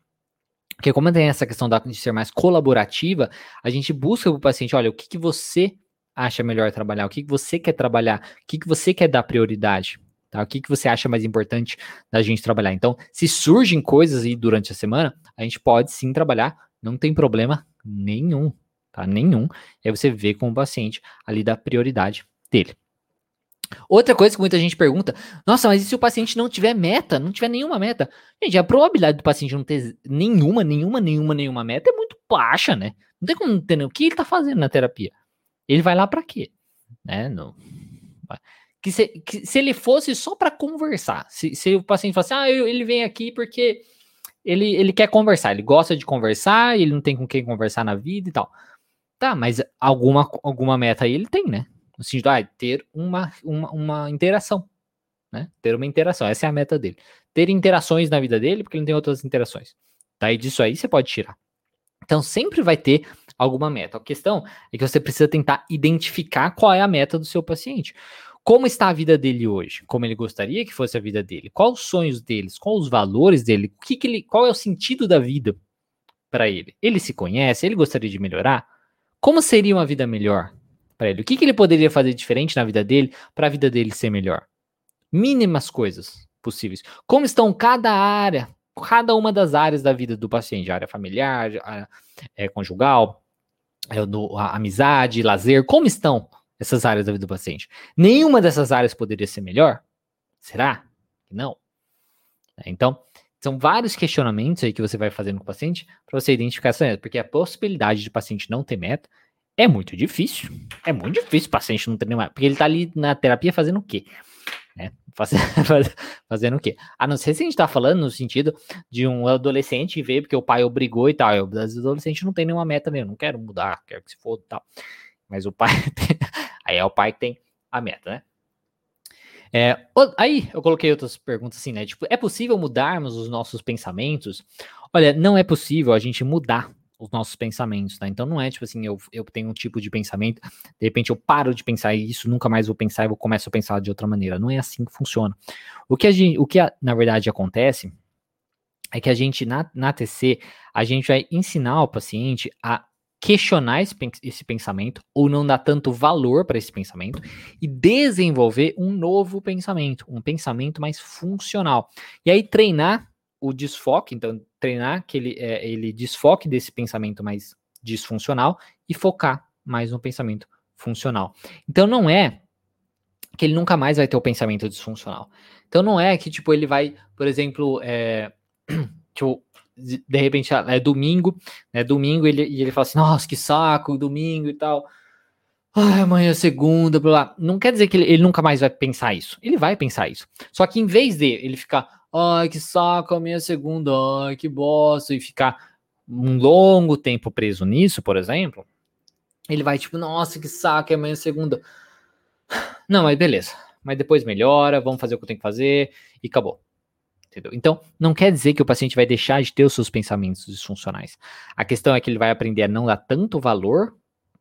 porque como tem essa questão da, de ser mais colaborativa, a gente busca para o paciente, olha, o que, que você acha melhor trabalhar, o que, que você quer trabalhar, o que, que você quer dar prioridade, tá? O que, que você acha mais importante da gente trabalhar. Então, se surgem coisas aí durante a semana, a gente pode sim trabalhar, não tem problema nenhum, tá? Nenhum. E aí você vê com o paciente ali da prioridade dele. Outra coisa que muita gente pergunta: nossa, mas e se o paciente não tiver meta, não tiver nenhuma meta? Gente, a probabilidade do paciente não ter nenhuma, nenhuma, nenhuma, nenhuma meta é muito baixa, né? Não tem como entender o que ele tá fazendo na terapia. Ele vai lá para quê? Né? Não. Que se, que se ele fosse só para conversar, se, se, o paciente falasse, ah, ele vem aqui porque ele, ele quer conversar, ele gosta de conversar, ele não tem com quem conversar na vida e tal. Tá, mas alguma, alguma meta aí ele tem, né? No sentido, ah, ter uma, uma, uma interação. Né? Ter uma interação. Essa é a meta dele. Ter interações na vida dele, porque ele não tem outras interações. Daí disso aí você pode tirar. Então sempre vai ter alguma meta. A questão é que você precisa tentar identificar qual é a meta do seu paciente. Como está a vida dele hoje? Como ele gostaria que fosse a vida dele? Quais os sonhos deles? Quais os valores dele? O que, que ele, qual é o sentido da vida para ele? Ele se conhece? Ele gostaria de melhorar? Como seria uma vida melhor? Para ele? O que, que ele poderia fazer diferente na vida dele para a vida dele ser melhor? Mínimas coisas possíveis. Como estão cada área, cada uma das áreas da vida do paciente, área familiar, a, é, conjugal, é, do, a amizade, lazer, como estão essas áreas da vida do paciente? Nenhuma dessas áreas poderia ser melhor? Será? Não. Então, são vários questionamentos aí que você vai fazendo com o paciente para você identificar essa meta, porque a possibilidade de paciente não ter meta é muito difícil. É muito difícil o paciente não nenhuma. Porque ele tá ali na terapia fazendo o quê? Né? fazendo o quê? A não ser se a gente tá falando no sentido de um adolescente veio porque o pai obrigou e tal. O adolescente não tem nenhuma meta mesmo. Não quero mudar, quero que se foda e tal. Mas o pai. Tem... aí é o pai que tem a meta, né? É, aí eu coloquei outras perguntas assim, né? Tipo, é possível mudarmos os nossos pensamentos? Olha, não é possível a gente mudar os nossos pensamentos, tá? Então não é tipo assim, eu, eu tenho um tipo de pensamento, de repente eu paro de pensar isso, nunca mais vou pensar e vou começo a pensar de outra maneira. Não é assim que funciona. O que, a gente, o que a, na verdade acontece é que a gente, na, na TC, a gente vai ensinar o paciente a questionar esse, esse pensamento ou não dar tanto valor para esse pensamento e desenvolver um novo pensamento, um pensamento mais funcional. E aí treinar o desfoque, então treinar que ele, é, ele desfoque desse pensamento mais disfuncional e focar mais no pensamento funcional. Então não é que ele nunca mais vai ter o pensamento disfuncional. Então não é que tipo ele vai, por exemplo, é, tipo, de repente é domingo, né? Domingo ele, e ele fala assim, nossa, que saco, domingo e tal. Ai, amanhã é segunda, blá, blá. Não quer dizer que ele, ele, nunca mais vai pensar isso. Ele vai pensar isso. Só que em vez de ele ficar, ai, que saco, amanhã é segunda, ai, que bosta, e ficar um longo tempo preso nisso, por exemplo, ele vai tipo, nossa, que saco, é segunda. Não, mas beleza. Mas depois melhora, vamos fazer o que eu tenho que fazer e acabou. Entendeu? Então, não quer dizer que o paciente vai deixar de ter os seus pensamentos disfuncionais. A questão é que ele vai aprender a não dar tanto valor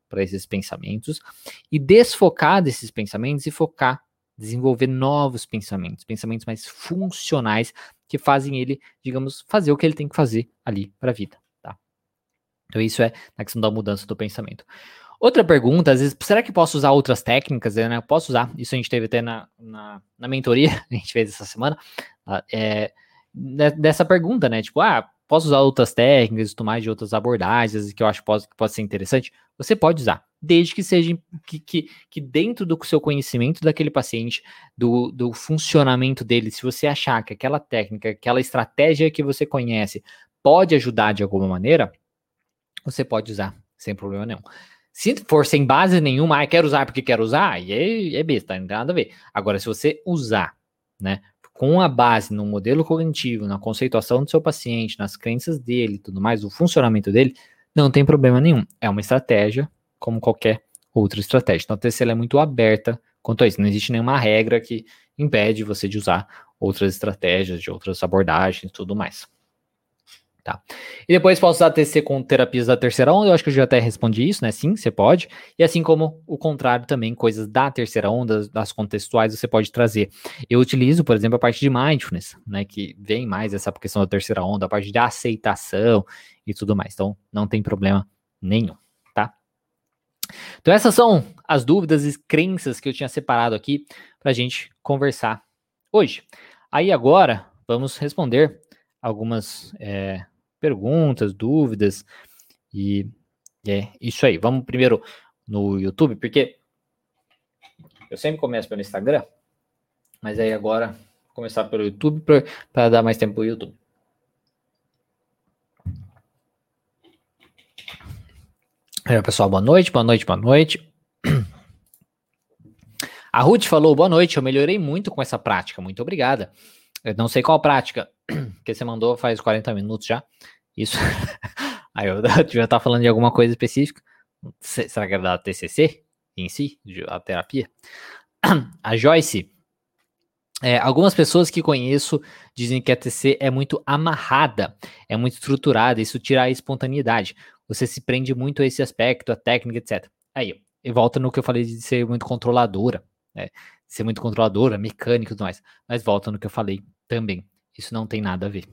para esses pensamentos e desfocar desses pensamentos e focar, desenvolver novos pensamentos, pensamentos mais funcionais que fazem ele, digamos, fazer o que ele tem que fazer ali para a vida, tá? Então, isso é na questão da mudança do pensamento. Outra pergunta, às vezes, será que posso usar outras técnicas? Né? Posso usar, isso a gente teve até na, na, na mentoria, a gente fez essa semana, ah, é, dessa pergunta, né? Tipo, ah, posso usar outras técnicas e tudo mais de outras abordagens que eu acho que pode, que pode ser interessante? Você pode usar, desde que seja que, que, que dentro do seu conhecimento daquele paciente, do, do funcionamento dele, se você achar que aquela técnica, aquela estratégia que você conhece pode ajudar de alguma maneira, você pode usar, sem problema nenhum. Se for sem base nenhuma, ah, quero usar porque quero usar, aí é, é besta, não tem nada a ver. Agora, se você usar, né, com a base no modelo cognitivo, na conceituação do seu paciente, nas crenças dele tudo mais, o funcionamento dele, não tem problema nenhum. É uma estratégia, como qualquer outra estratégia. Então a TCL é muito aberta quanto a isso. Não existe nenhuma regra que impede você de usar outras estratégias, de outras abordagens tudo mais. Tá. E depois posso usar TC com terapias da terceira onda, eu acho que eu já até respondi isso, né? Sim, você pode. E assim como o contrário também, coisas da terceira onda, das contextuais, você pode trazer. Eu utilizo, por exemplo, a parte de mindfulness, né? Que vem mais essa questão da terceira onda, a parte de aceitação e tudo mais. Então, não tem problema nenhum, tá? Então, essas são as dúvidas e crenças que eu tinha separado aqui pra gente conversar hoje. Aí agora, vamos responder algumas. É, perguntas, dúvidas. E é isso aí. Vamos primeiro no YouTube, porque eu sempre começo pelo Instagram, mas aí agora vou começar pelo YouTube para dar mais tempo para o YouTube. É, pessoal, boa noite, boa noite, boa noite. A Ruth falou, boa noite, eu melhorei muito com essa prática, muito obrigada. Eu não sei qual prática, que você mandou faz 40 minutos já. Isso. Aí eu devia estar falando de alguma coisa específica. Será que era da TCC em si, a terapia? A Joyce. É, algumas pessoas que conheço dizem que a TC é muito amarrada, é muito estruturada, isso tira a espontaneidade. Você se prende muito a esse aspecto, a técnica, etc. Aí, e volta no que eu falei de ser muito controladora, né? ser muito controladora, mecânica e tudo mais. Mas volta no que eu falei também. Isso não tem nada a ver.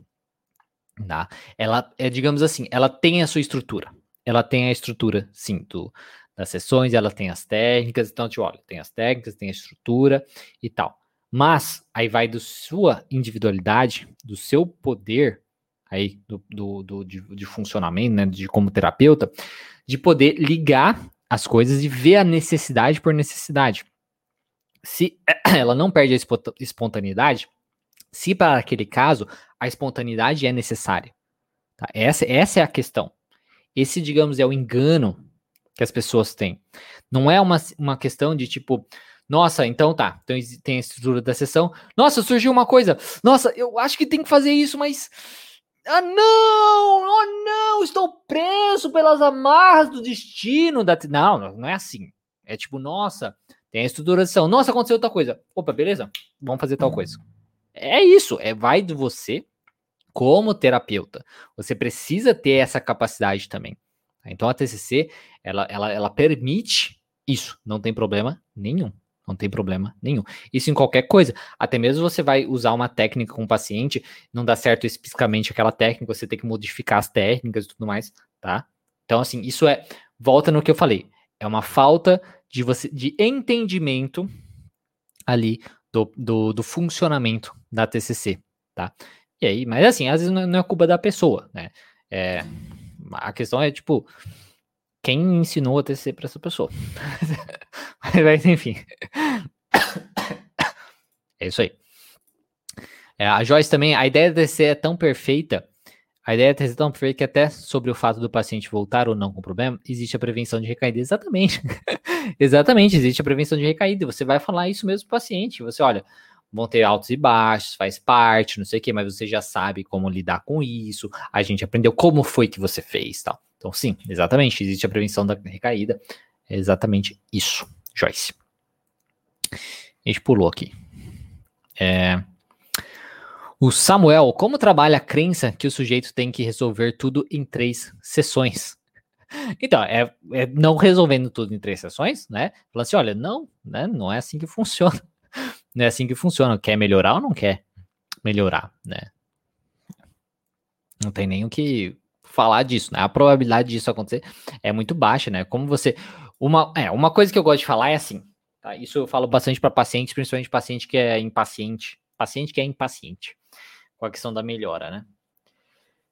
Tá? Ela é, digamos assim, ela tem a sua estrutura. Ela tem a estrutura, sim, do, das sessões, ela tem as técnicas, então, tipo, olha, tem as técnicas, tem a estrutura e tal. Mas aí vai da sua individualidade, do seu poder aí do, do, do de, de, funcionamento, né, de como terapeuta, de poder ligar as coisas e ver a necessidade por necessidade. Se ela não perde a espontaneidade, se para aquele caso a espontaneidade é necessária. Tá? Essa, essa é a questão. Esse, digamos, é o engano que as pessoas têm. Não é uma, uma questão de tipo, nossa, então tá, então tem a estrutura da sessão. Nossa, surgiu uma coisa. Nossa, eu acho que tem que fazer isso, mas. Ah, não! Oh, não! Estou preso pelas amarras do destino. Da... Não, não é assim. É tipo, nossa, tem a estrutura da sessão. Nossa, aconteceu outra coisa. Opa, beleza? Vamos fazer tal coisa. É isso, é vai de você como terapeuta. Você precisa ter essa capacidade também. Então a TCC, ela, ela, ela permite isso, não tem problema nenhum. Não tem problema nenhum. Isso em qualquer coisa. Até mesmo você vai usar uma técnica com o paciente, não dá certo especificamente aquela técnica, você tem que modificar as técnicas e tudo mais, tá? Então, assim, isso é. Volta no que eu falei. É uma falta de você de entendimento ali do, do, do funcionamento da TCC, tá? E aí, mas assim, às vezes não é culpa da pessoa, né? É, a questão é, tipo, quem ensinou a TCC para essa pessoa? mas, enfim. É isso aí. É, a Joyce também, a ideia da TCC é tão perfeita, a ideia é tão perfeita que até sobre o fato do paciente voltar ou não com problema, existe a prevenção de recaída. Exatamente. Exatamente, existe a prevenção de recaída. Você vai falar isso mesmo pro paciente. Você, olha, vão ter altos e baixos, faz parte, não sei o que, mas você já sabe como lidar com isso. A gente aprendeu como foi que você fez, tal. Então, sim, exatamente, existe a prevenção da recaída. É exatamente isso, Joyce. A gente pulou aqui. É... O Samuel, como trabalha a crença que o sujeito tem que resolver tudo em três sessões? Então, é, é não resolvendo tudo em três sessões, né? Falando assim, olha, não, né? Não é assim que funciona. Não é assim que funciona. Quer melhorar ou não quer melhorar, né? Não tem nem o que falar disso, né? A probabilidade disso acontecer é muito baixa, né? Como você. Uma, é, uma coisa que eu gosto de falar é assim. Tá? Isso eu falo bastante para pacientes, principalmente paciente que é impaciente. Paciente que é impaciente. Com a questão da melhora, né?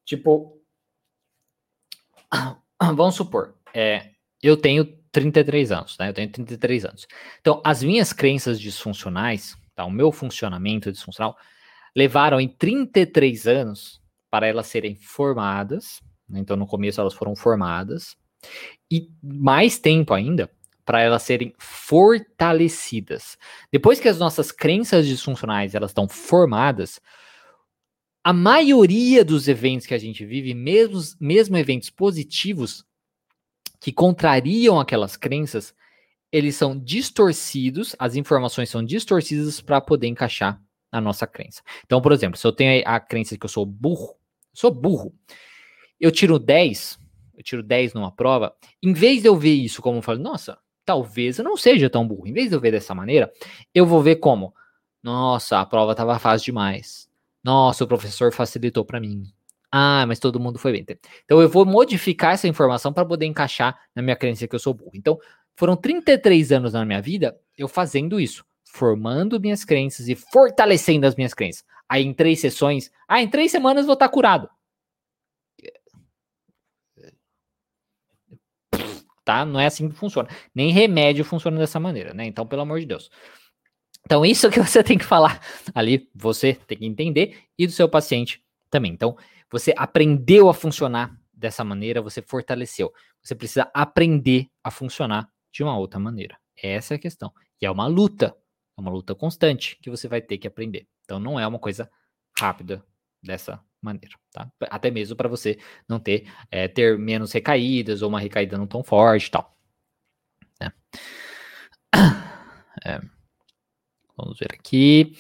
Tipo. Vamos supor, é, eu tenho 33 anos, né? Eu tenho 33 anos. Então, as minhas crenças disfuncionais, tá? O meu funcionamento disfuncional, levaram em 33 anos para elas serem formadas. Né? Então, no começo elas foram formadas. E mais tempo ainda para elas serem fortalecidas. Depois que as nossas crenças disfuncionais elas estão formadas, a maioria dos eventos que a gente vive, mesmo, mesmo eventos positivos, que contrariam aquelas crenças, eles são distorcidos, as informações são distorcidas para poder encaixar na nossa crença. Então, por exemplo, se eu tenho a crença de que eu sou burro, sou burro, eu tiro 10, eu tiro 10 numa prova, em vez de eu ver isso como falo, nossa, talvez eu não seja tão burro, em vez de eu ver dessa maneira, eu vou ver como, nossa, a prova estava fácil demais. Nossa, o professor facilitou para mim. Ah, mas todo mundo foi bem. Então eu vou modificar essa informação para poder encaixar na minha crença que eu sou burro. Então, foram 33 anos na minha vida eu fazendo isso, formando minhas crenças e fortalecendo as minhas crenças. Aí em três sessões, ah, em três semanas vou estar curado. Tá? Não é assim que funciona. Nem remédio funciona dessa maneira, né? Então, pelo amor de Deus. Então, isso que você tem que falar ali, você tem que entender e do seu paciente também. Então, você aprendeu a funcionar dessa maneira, você fortaleceu. Você precisa aprender a funcionar de uma outra maneira. Essa é a questão. E é uma luta, é uma luta constante que você vai ter que aprender. Então não é uma coisa rápida dessa maneira, tá? Até mesmo para você não ter é, ter menos recaídas ou uma recaída não tão forte, tal. É. É. Vamos ver aqui.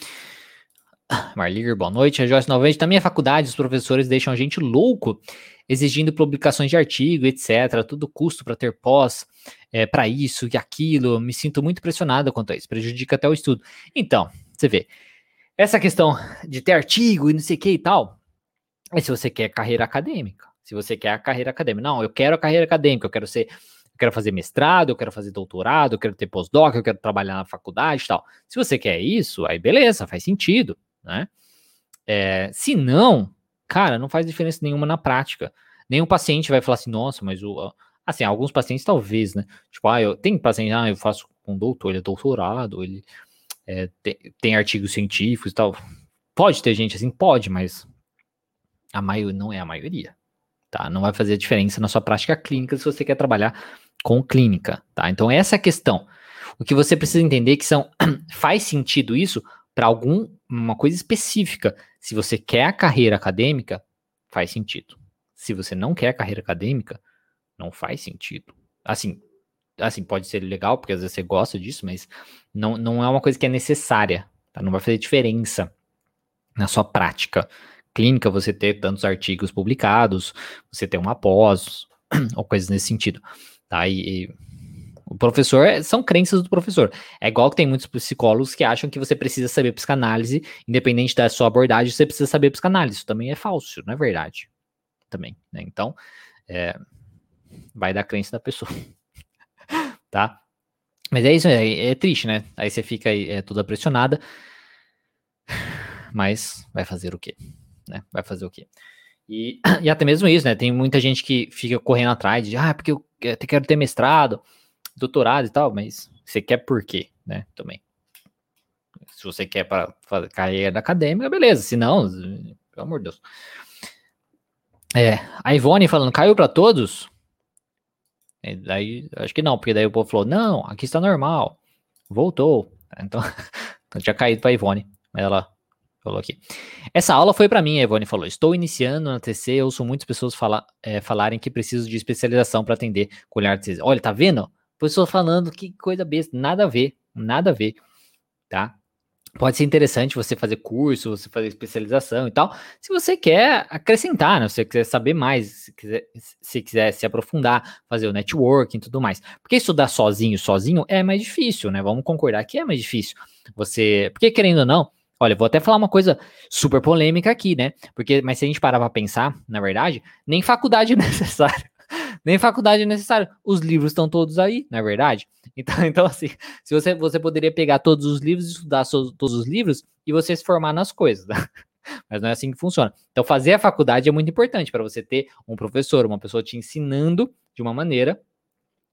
Marlir, boa noite. A Joyce, novamente, na minha faculdade, os professores deixam a gente louco, exigindo publicações de artigo, etc. Tudo custo para ter pós, é, para isso e aquilo. Me sinto muito pressionado quanto a isso, prejudica até o estudo. Então, você vê, essa questão de ter artigo e não sei o que e tal, é se você quer carreira acadêmica. Se você quer a carreira acadêmica. Não, eu quero a carreira acadêmica, eu quero ser eu quero fazer mestrado, eu quero fazer doutorado, eu quero ter pós-doc, eu quero trabalhar na faculdade e tal. Se você quer isso, aí beleza, faz sentido né? É, se não, cara, não faz diferença nenhuma na prática. Nenhum paciente vai falar assim, nossa, mas o. Assim, alguns pacientes talvez, né? Tipo, ah, eu tem paciente, ah, eu faço com doutor, ele é doutorado, ele é, tem, tem artigos científicos e tal. Pode ter gente assim, pode, mas a maioria não é a maioria, tá? Não vai fazer diferença na sua prática clínica se você quer trabalhar com clínica, tá? Então essa é a questão. O que você precisa entender é que são faz sentido isso para alguma coisa específica. Se você quer a carreira acadêmica, faz sentido. Se você não quer a carreira acadêmica, não faz sentido. Assim, assim pode ser legal, porque às vezes você gosta disso, mas não, não é uma coisa que é necessária. Tá? Não vai fazer diferença na sua prática clínica você ter tantos artigos publicados, você ter uma pós, ou coisas nesse sentido. Tá? E, O professor é, são crenças do professor. É igual que tem muitos psicólogos que acham que você precisa saber psicanálise, independente da sua abordagem, você precisa saber psicanálise. Isso também é falso, não é verdade. Também, né? Então, é, vai da crença da pessoa. tá? Mas é isso, é, é, triste, né? Aí você fica aí, é, toda pressionada. Mas vai fazer o quê? Né? Vai fazer o quê? E, e até mesmo isso, né? Tem muita gente que fica correndo atrás de, ah, porque eu quero ter mestrado, doutorado e tal, mas você quer por quê, né? Também. Se você quer para fazer carreira acadêmica, beleza. Se não, pelo amor de Deus. É, a Ivone falando, caiu para todos? É, daí, acho que não, porque daí o povo falou, não, aqui está normal, voltou. Então, então tinha caído para Ivone, mas ela falou aqui. Essa aula foi para mim, a Ivone falou. Estou iniciando na TC, ouço muitas pessoas fala, é, falarem que preciso de especialização para atender com olhar TC. Olha, tá vendo? Pessoa falando que coisa besta, nada a ver, nada a ver, tá? Pode ser interessante você fazer curso, você fazer especialização e tal, se você quer acrescentar, né? Se você quiser saber mais, se quiser, se quiser se aprofundar, fazer o networking e tudo mais. Porque estudar sozinho, sozinho é mais difícil, né? Vamos concordar que é mais difícil. Você, porque querendo ou não, Olha, vou até falar uma coisa super polêmica aqui, né? Porque, mas se a gente parar pra pensar, na verdade, nem faculdade é necessário. Nem faculdade é necessário. Os livros estão todos aí, na verdade. Então, então assim, se você, você poderia pegar todos os livros, estudar so, todos os livros e você se formar nas coisas. Tá? Mas não é assim que funciona. Então, fazer a faculdade é muito importante para você ter um professor, uma pessoa te ensinando de uma maneira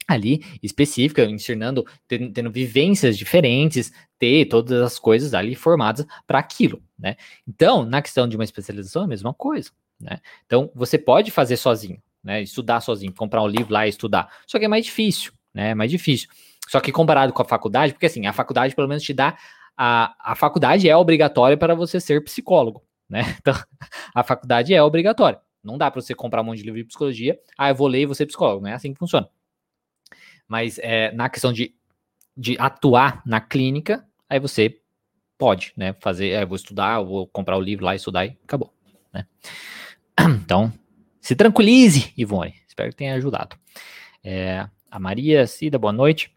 ali específica, ensinando, tendo, tendo, vivências diferentes, ter todas as coisas ali formadas para aquilo, né? Então, na questão de uma especialização, é a mesma coisa, né? Então, você pode fazer sozinho, né? Estudar sozinho, comprar um livro lá e estudar. Só que é mais difícil, né? É mais difícil. Só que comparado com a faculdade, porque assim, a faculdade pelo menos te dá. A, a faculdade é obrigatória para você ser psicólogo, né? Então, a faculdade é obrigatória. Não dá para você comprar um monte de livro de psicologia, ah, eu vou ler e ser psicólogo. Não é assim que funciona. Mas é, na questão de, de atuar na clínica, aí você pode, né? Fazer, é, vou estudar, vou comprar o livro lá, estudar e acabou, né? Então, se tranquilize, Ivone. Espero que tenha ajudado. É, a Maria Cida, boa noite.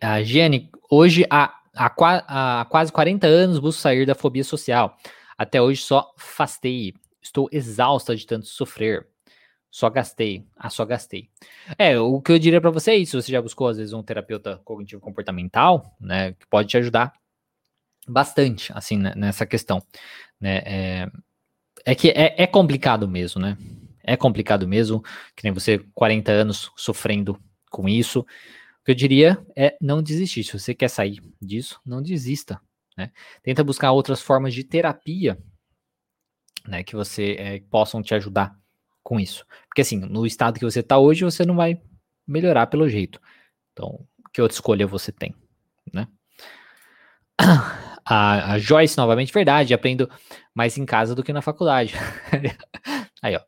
A Giane, hoje há, há, há quase 40 anos busco sair da fobia social. Até hoje só fastei. Estou exausta de tanto sofrer. Só gastei. Ah, só gastei. É, o que eu diria para você é isso. Você já buscou, às vezes, um terapeuta cognitivo comportamental, né? Que pode te ajudar bastante, assim, nessa questão. Né? É, é que é, é complicado mesmo, né? É complicado mesmo, que nem você, 40 anos sofrendo com isso. O que eu diria é não desistir. Se você quer sair disso, não desista. Né? Tenta buscar outras formas de terapia né, que você é, possam te ajudar com isso. Porque assim, no estado que você está hoje, você não vai melhorar pelo jeito. Então, que outra escolha você tem, né? A, a Joyce, novamente, verdade, aprendo mais em casa do que na faculdade. Aí, ó.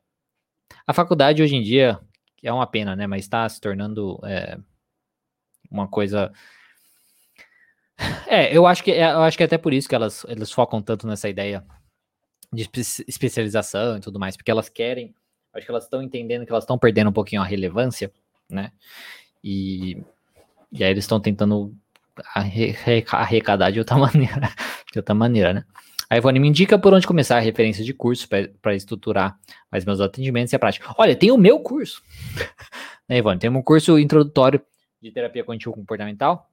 A faculdade hoje em dia é uma pena, né? Mas está se tornando é, uma coisa. É, eu acho que é, eu acho que é até por isso que elas, elas focam tanto nessa ideia de especialização e tudo mais, porque elas querem, acho que elas estão entendendo que elas estão perdendo um pouquinho a relevância, né? E, e aí eles estão tentando arrecadar de outra maneira, de outra maneira, né? A Ivone me indica por onde começar a referência de curso para estruturar mais meus atendimentos e a prática. Olha, tem o meu curso. né, Ivone? Tem um curso introdutório de terapia cognitivo comportamental,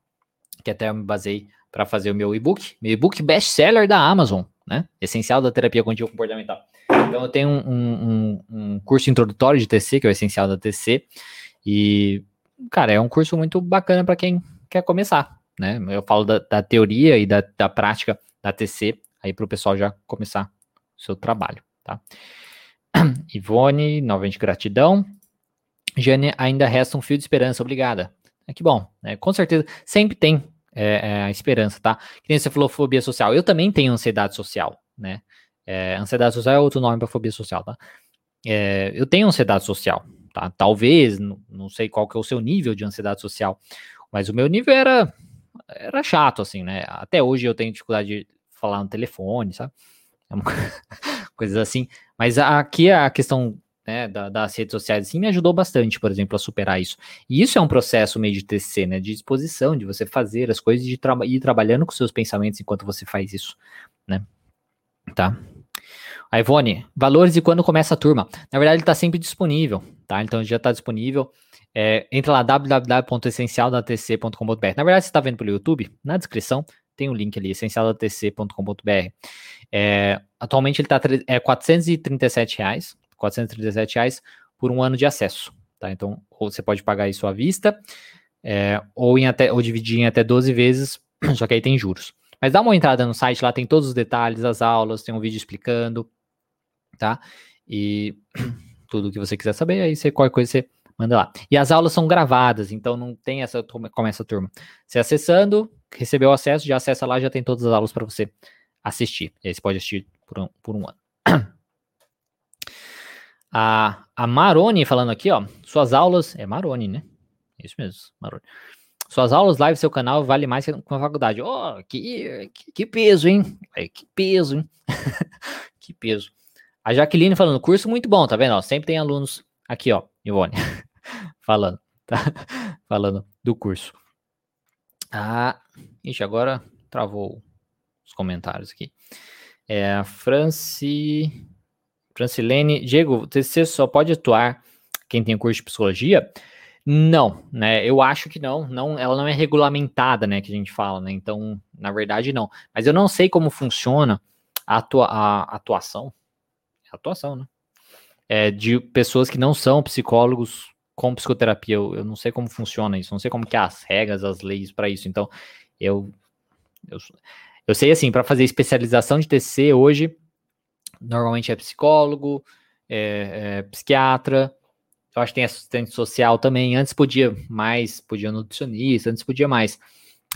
que até eu me basei para fazer o meu e-book, meu e-book best-seller da Amazon, né? Essencial da terapia cognitivo comportamental. Então eu tenho um, um, um curso introdutório de TC, que é o essencial da TC, e, cara, é um curso muito bacana para quem quer começar, né? Eu falo da, da teoria e da, da prática da TC aí para o pessoal já começar o seu trabalho, tá? Ivone, novamente gratidão. Jane, ainda resta um fio de esperança, obrigada. É que bom, né? Com certeza, sempre tem é, é, a esperança, tá? Que nem você falou fobia social. Eu também tenho ansiedade social, né? É, ansiedade social é outro nome para fobia social, tá? É, eu tenho ansiedade social, tá? Talvez, não, não sei qual que é o seu nível de ansiedade social, mas o meu nível era era chato, assim, né? Até hoje eu tenho dificuldade de falar no telefone, sabe? É. Coisas assim. Mas aqui a questão né, da, das redes sociais, assim, me ajudou bastante, por exemplo, a superar isso. E isso é um processo meio de TC, né, de disposição, de você fazer as coisas, de tra ir trabalhando com seus pensamentos enquanto você faz isso, né, tá? A Ivone, valores e quando começa a turma. Na verdade, ele está sempre disponível, tá? Então já está disponível. É, entra lá www.essencialdatc.com.br. Na verdade, você está vendo pelo YouTube, na descrição tem um link ali, essencialdatc.com.br. É, atualmente ele está é, 437 reais, 437 reais por um ano de acesso, tá? Então, ou você pode pagar isso à vista, é, ou, em até, ou dividir em até 12 vezes, só que aí tem juros. Mas dá uma entrada no site, lá tem todos os detalhes, as aulas, tem um vídeo explicando, tá? E tudo que você quiser saber, aí você, qualquer coisa você manda lá. E as aulas são gravadas, então não tem essa, começa a turma. Você acessando, recebeu acesso, já acessa lá, já tem todas as aulas para você assistir. E aí você pode assistir por um, por um ano. A, a Maroni falando aqui, ó, suas aulas, é Maroni, né? Isso mesmo, Maroni. Suas aulas live seu canal vale mais que a faculdade. Oh, que, que, que peso, hein? Que peso, hein? que peso. A Jaqueline falando, curso muito bom, tá vendo? Ó, sempre tem alunos aqui, ó, Ivone, falando, tá? falando do curso. Ah, ixi, agora travou os comentários aqui. É, Franci, Francilene, Diego, você só pode atuar quem tem curso de psicologia? Não, né? Eu acho que não, não, ela não é regulamentada, né? Que a gente fala, né? Então, na verdade, não. Mas eu não sei como funciona a, atua, a atuação, é atuação, né? É, de pessoas que não são psicólogos com psicoterapia. Eu, eu, não sei como funciona isso, não sei como que é as regras, as leis para isso. Então, eu, eu, eu sei assim, para fazer especialização de TCC hoje, normalmente é psicólogo, é, é psiquiatra, eu acho que tem assistente social também. Antes podia mais, podia nutricionista, antes podia mais.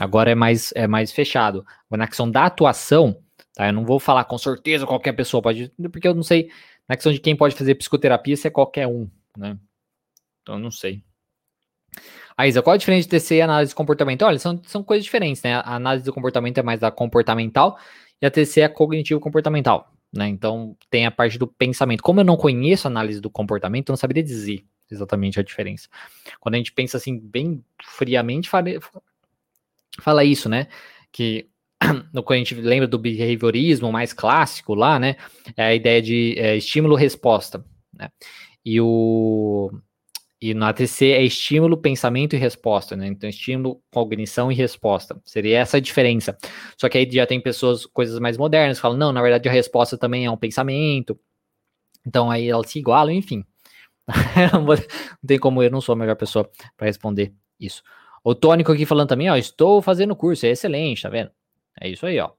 Agora é mais, é mais fechado. Na questão da atuação, tá? Eu não vou falar com certeza qualquer pessoa pode, porque eu não sei na questão de quem pode fazer psicoterapia se é qualquer um, né? Então eu não sei. A Isa, qual a diferença de TC e análise comportamental? Olha, são, são coisas diferentes, né? A análise do comportamento é mais da comportamental e a TC é cognitivo comportamental, né? Então tem a parte do pensamento. Como eu não conheço a análise do comportamento, eu não saberia dizer exatamente a diferença. Quando a gente pensa assim, bem friamente, fala, fala isso, né? Que quando a gente lembra do behaviorismo mais clássico lá, né? É a ideia de é, estímulo-resposta, né? E o e no ATC é estímulo, pensamento e resposta, né? Então, estímulo, cognição e resposta. Seria essa a diferença. Só que aí já tem pessoas, coisas mais modernas, falam, não, na verdade a resposta também é um pensamento. Então aí elas se igualam, enfim. não, tem como eu, não sou a melhor pessoa para responder isso. O Tônico aqui falando também, ó, estou fazendo curso, é excelente, tá vendo? É isso aí, ó.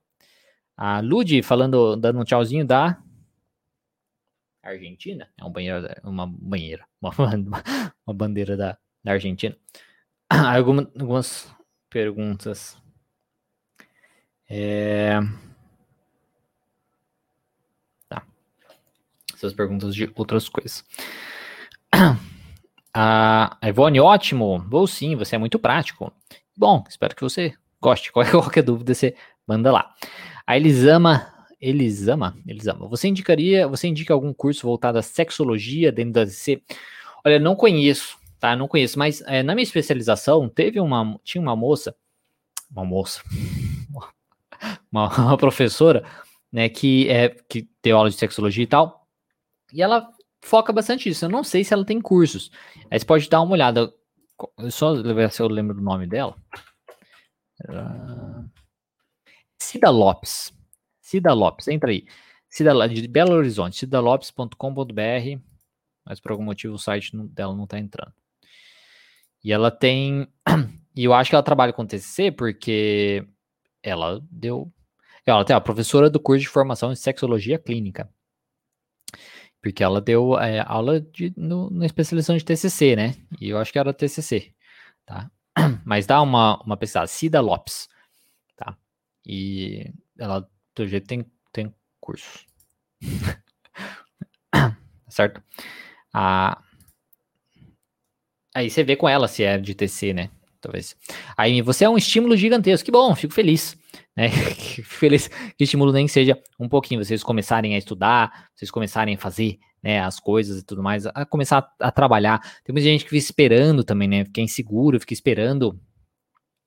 A Ludi falando, dando um tchauzinho da Argentina, é um uma banheira, uma, uma bandeira da, da Argentina. Alguma, algumas perguntas. É... Tá. Essas perguntas de outras coisas. A Ivone, ótimo. Vou sim, você é muito prático. Bom, espero que você goste. Qualquer, qualquer dúvida, você manda lá. A Elisama, Elisama, Elisama, você indicaria, você indica algum curso voltado à sexologia dentro da DC? Olha, não conheço, tá? Não conheço, mas é, na minha especialização teve uma, tinha uma moça, uma moça, uma, uma professora, né, que é que deu aula de sexologia e tal, e ela foca bastante nisso. Eu não sei se ela tem cursos. Aí você pode dar uma olhada. Eu só ver se eu lembro do nome dela. Uh... Cida Lopes. Cida Lopes, entra aí. Cida de Belo Horizonte, cidalopes.com.br, mas por algum motivo o site dela não está entrando. E ela tem. E eu acho que ela trabalha com TCC porque ela deu. Ela tem a professora do curso de formação em sexologia clínica porque ela deu é, aula de, no, na especialização de TCC, né? E eu acho que era TCC, tá? Mas dá uma, uma pesquisada, Cida Lopes, tá? E ela, do jeito, tem, tem curso. certo? Ah, aí você vê com ela se é de TC, né? Talvez. Aí você é um estímulo gigantesco. Que bom, fico feliz. Né? Fico feliz que estímulo nem seja um pouquinho. Vocês começarem a estudar, vocês começarem a fazer né, as coisas e tudo mais, a começar a, a trabalhar. Tem muita gente que fica esperando também, né? Fica inseguro, fica esperando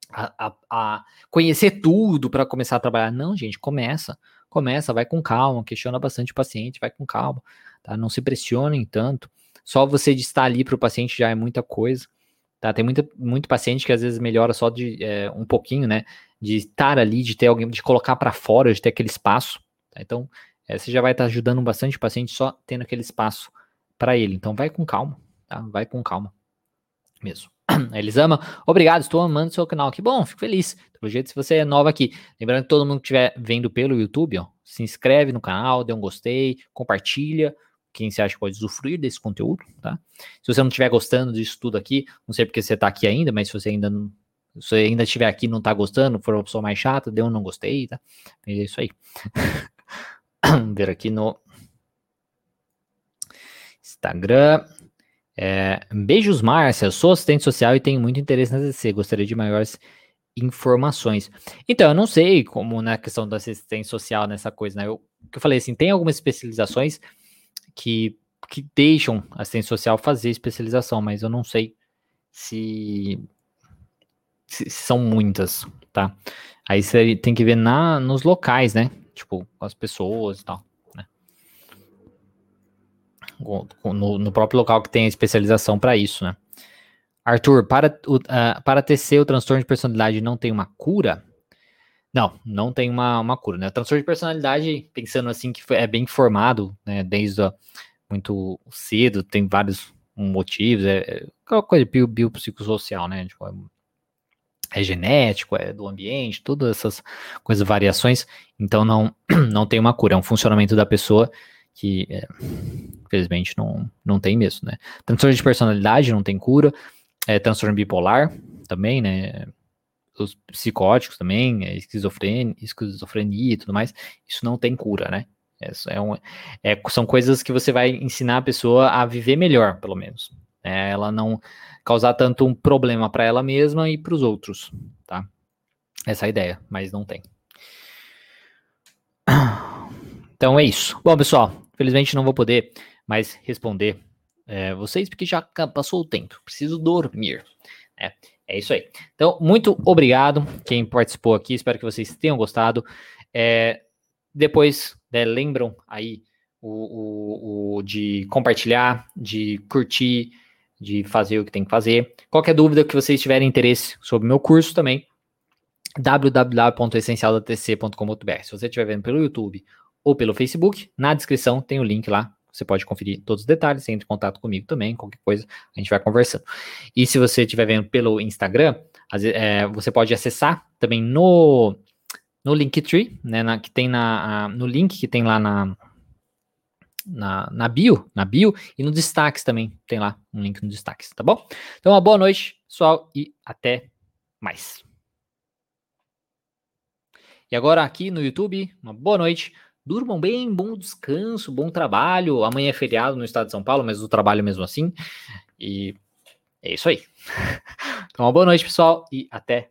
a, a, conhecer tudo para começar a trabalhar. Não, gente, começa. Começa, vai com calma, questiona bastante o paciente, vai com calma, tá? Não se pressionem tanto. Só você de estar ali para o paciente já é muita coisa. Tá? Tem muita, muito paciente que às vezes melhora só de é, um pouquinho, né? De estar ali, de ter alguém, de colocar para fora, de ter aquele espaço. Tá? Então, é, você já vai estar ajudando bastante o paciente só tendo aquele espaço para ele. Então, vai com calma, tá? Vai com calma mesmo. Elisama, obrigado, estou amando seu canal. Que bom, fico feliz. Pelo jeito, se você é nova aqui. Lembrando que todo mundo que estiver vendo pelo YouTube, ó, se inscreve no canal, dê um gostei, compartilha. Quem você acha que pode usufruir desse conteúdo, tá? Se você não estiver gostando disso tudo aqui, não sei porque você está aqui ainda, mas se você ainda não, se ainda estiver aqui e não está gostando, for uma pessoa mais chata, dê um não gostei, tá? É isso aí. Ver aqui no Instagram. É, beijos, Márcia. Sou assistente social e tenho muito interesse na CC. Gostaria de maiores informações. Então, eu não sei como na questão da assistência social, nessa coisa, né? Eu, que eu falei assim, tem algumas especializações que, que deixam a assistência social fazer especialização, mas eu não sei se, se, são muitas, tá? Aí você tem que ver na, nos locais, né? Tipo, as pessoas e tal no, no próprio local que tem especialização para isso, né? Arthur, para, o, uh, para TC, o transtorno de personalidade não tem uma cura? Não, não tem uma, uma cura, né? O transtorno de personalidade, pensando assim, que é bem formado, né, desde a, muito cedo, tem vários motivos, é, é coisa bio, biopsicossocial, né? Tipo, é, é genético, é do ambiente, todas essas coisas, variações, então não, não tem uma cura, é um funcionamento da pessoa que é, infelizmente não, não tem mesmo, né? Transtorno de personalidade não tem cura, é, transtorno bipolar também, né? Os psicóticos também, é, esquizofrenia, esquizofrenia e tudo mais, isso não tem cura, né? É, é um, é, são coisas que você vai ensinar a pessoa a viver melhor, pelo menos. É, ela não causar tanto um problema para ela mesma e para os outros, tá? Essa é a ideia, mas não tem. Então é isso. Bom, pessoal, Felizmente não vou poder mais responder é, vocês, porque já passou o tempo. Preciso dormir. É, é isso aí. Então, muito obrigado quem participou aqui. Espero que vocês tenham gostado. É, depois, né, lembram aí o, o, o, de compartilhar, de curtir, de fazer o que tem que fazer. Qualquer dúvida que vocês tiverem interesse sobre o meu curso também, www.essencialdatc.com.br. Se você estiver vendo pelo YouTube ou pelo Facebook. Na descrição tem o link lá. Você pode conferir todos os detalhes, entre em contato comigo também, qualquer coisa, a gente vai conversando. E se você estiver vendo pelo Instagram, é, você pode acessar também no, no Linktree, né, na, que tem na, no link que tem lá na, na, na bio, na bio, e no destaques também, tem lá um link no destaques, tá bom? Então, uma boa noite, pessoal, e até mais. E agora aqui no YouTube, uma boa noite. Durmam bem, bom descanso, bom trabalho. Amanhã é feriado no estado de São Paulo, mas o trabalho mesmo assim. E é isso aí. Então, uma boa noite, pessoal, e até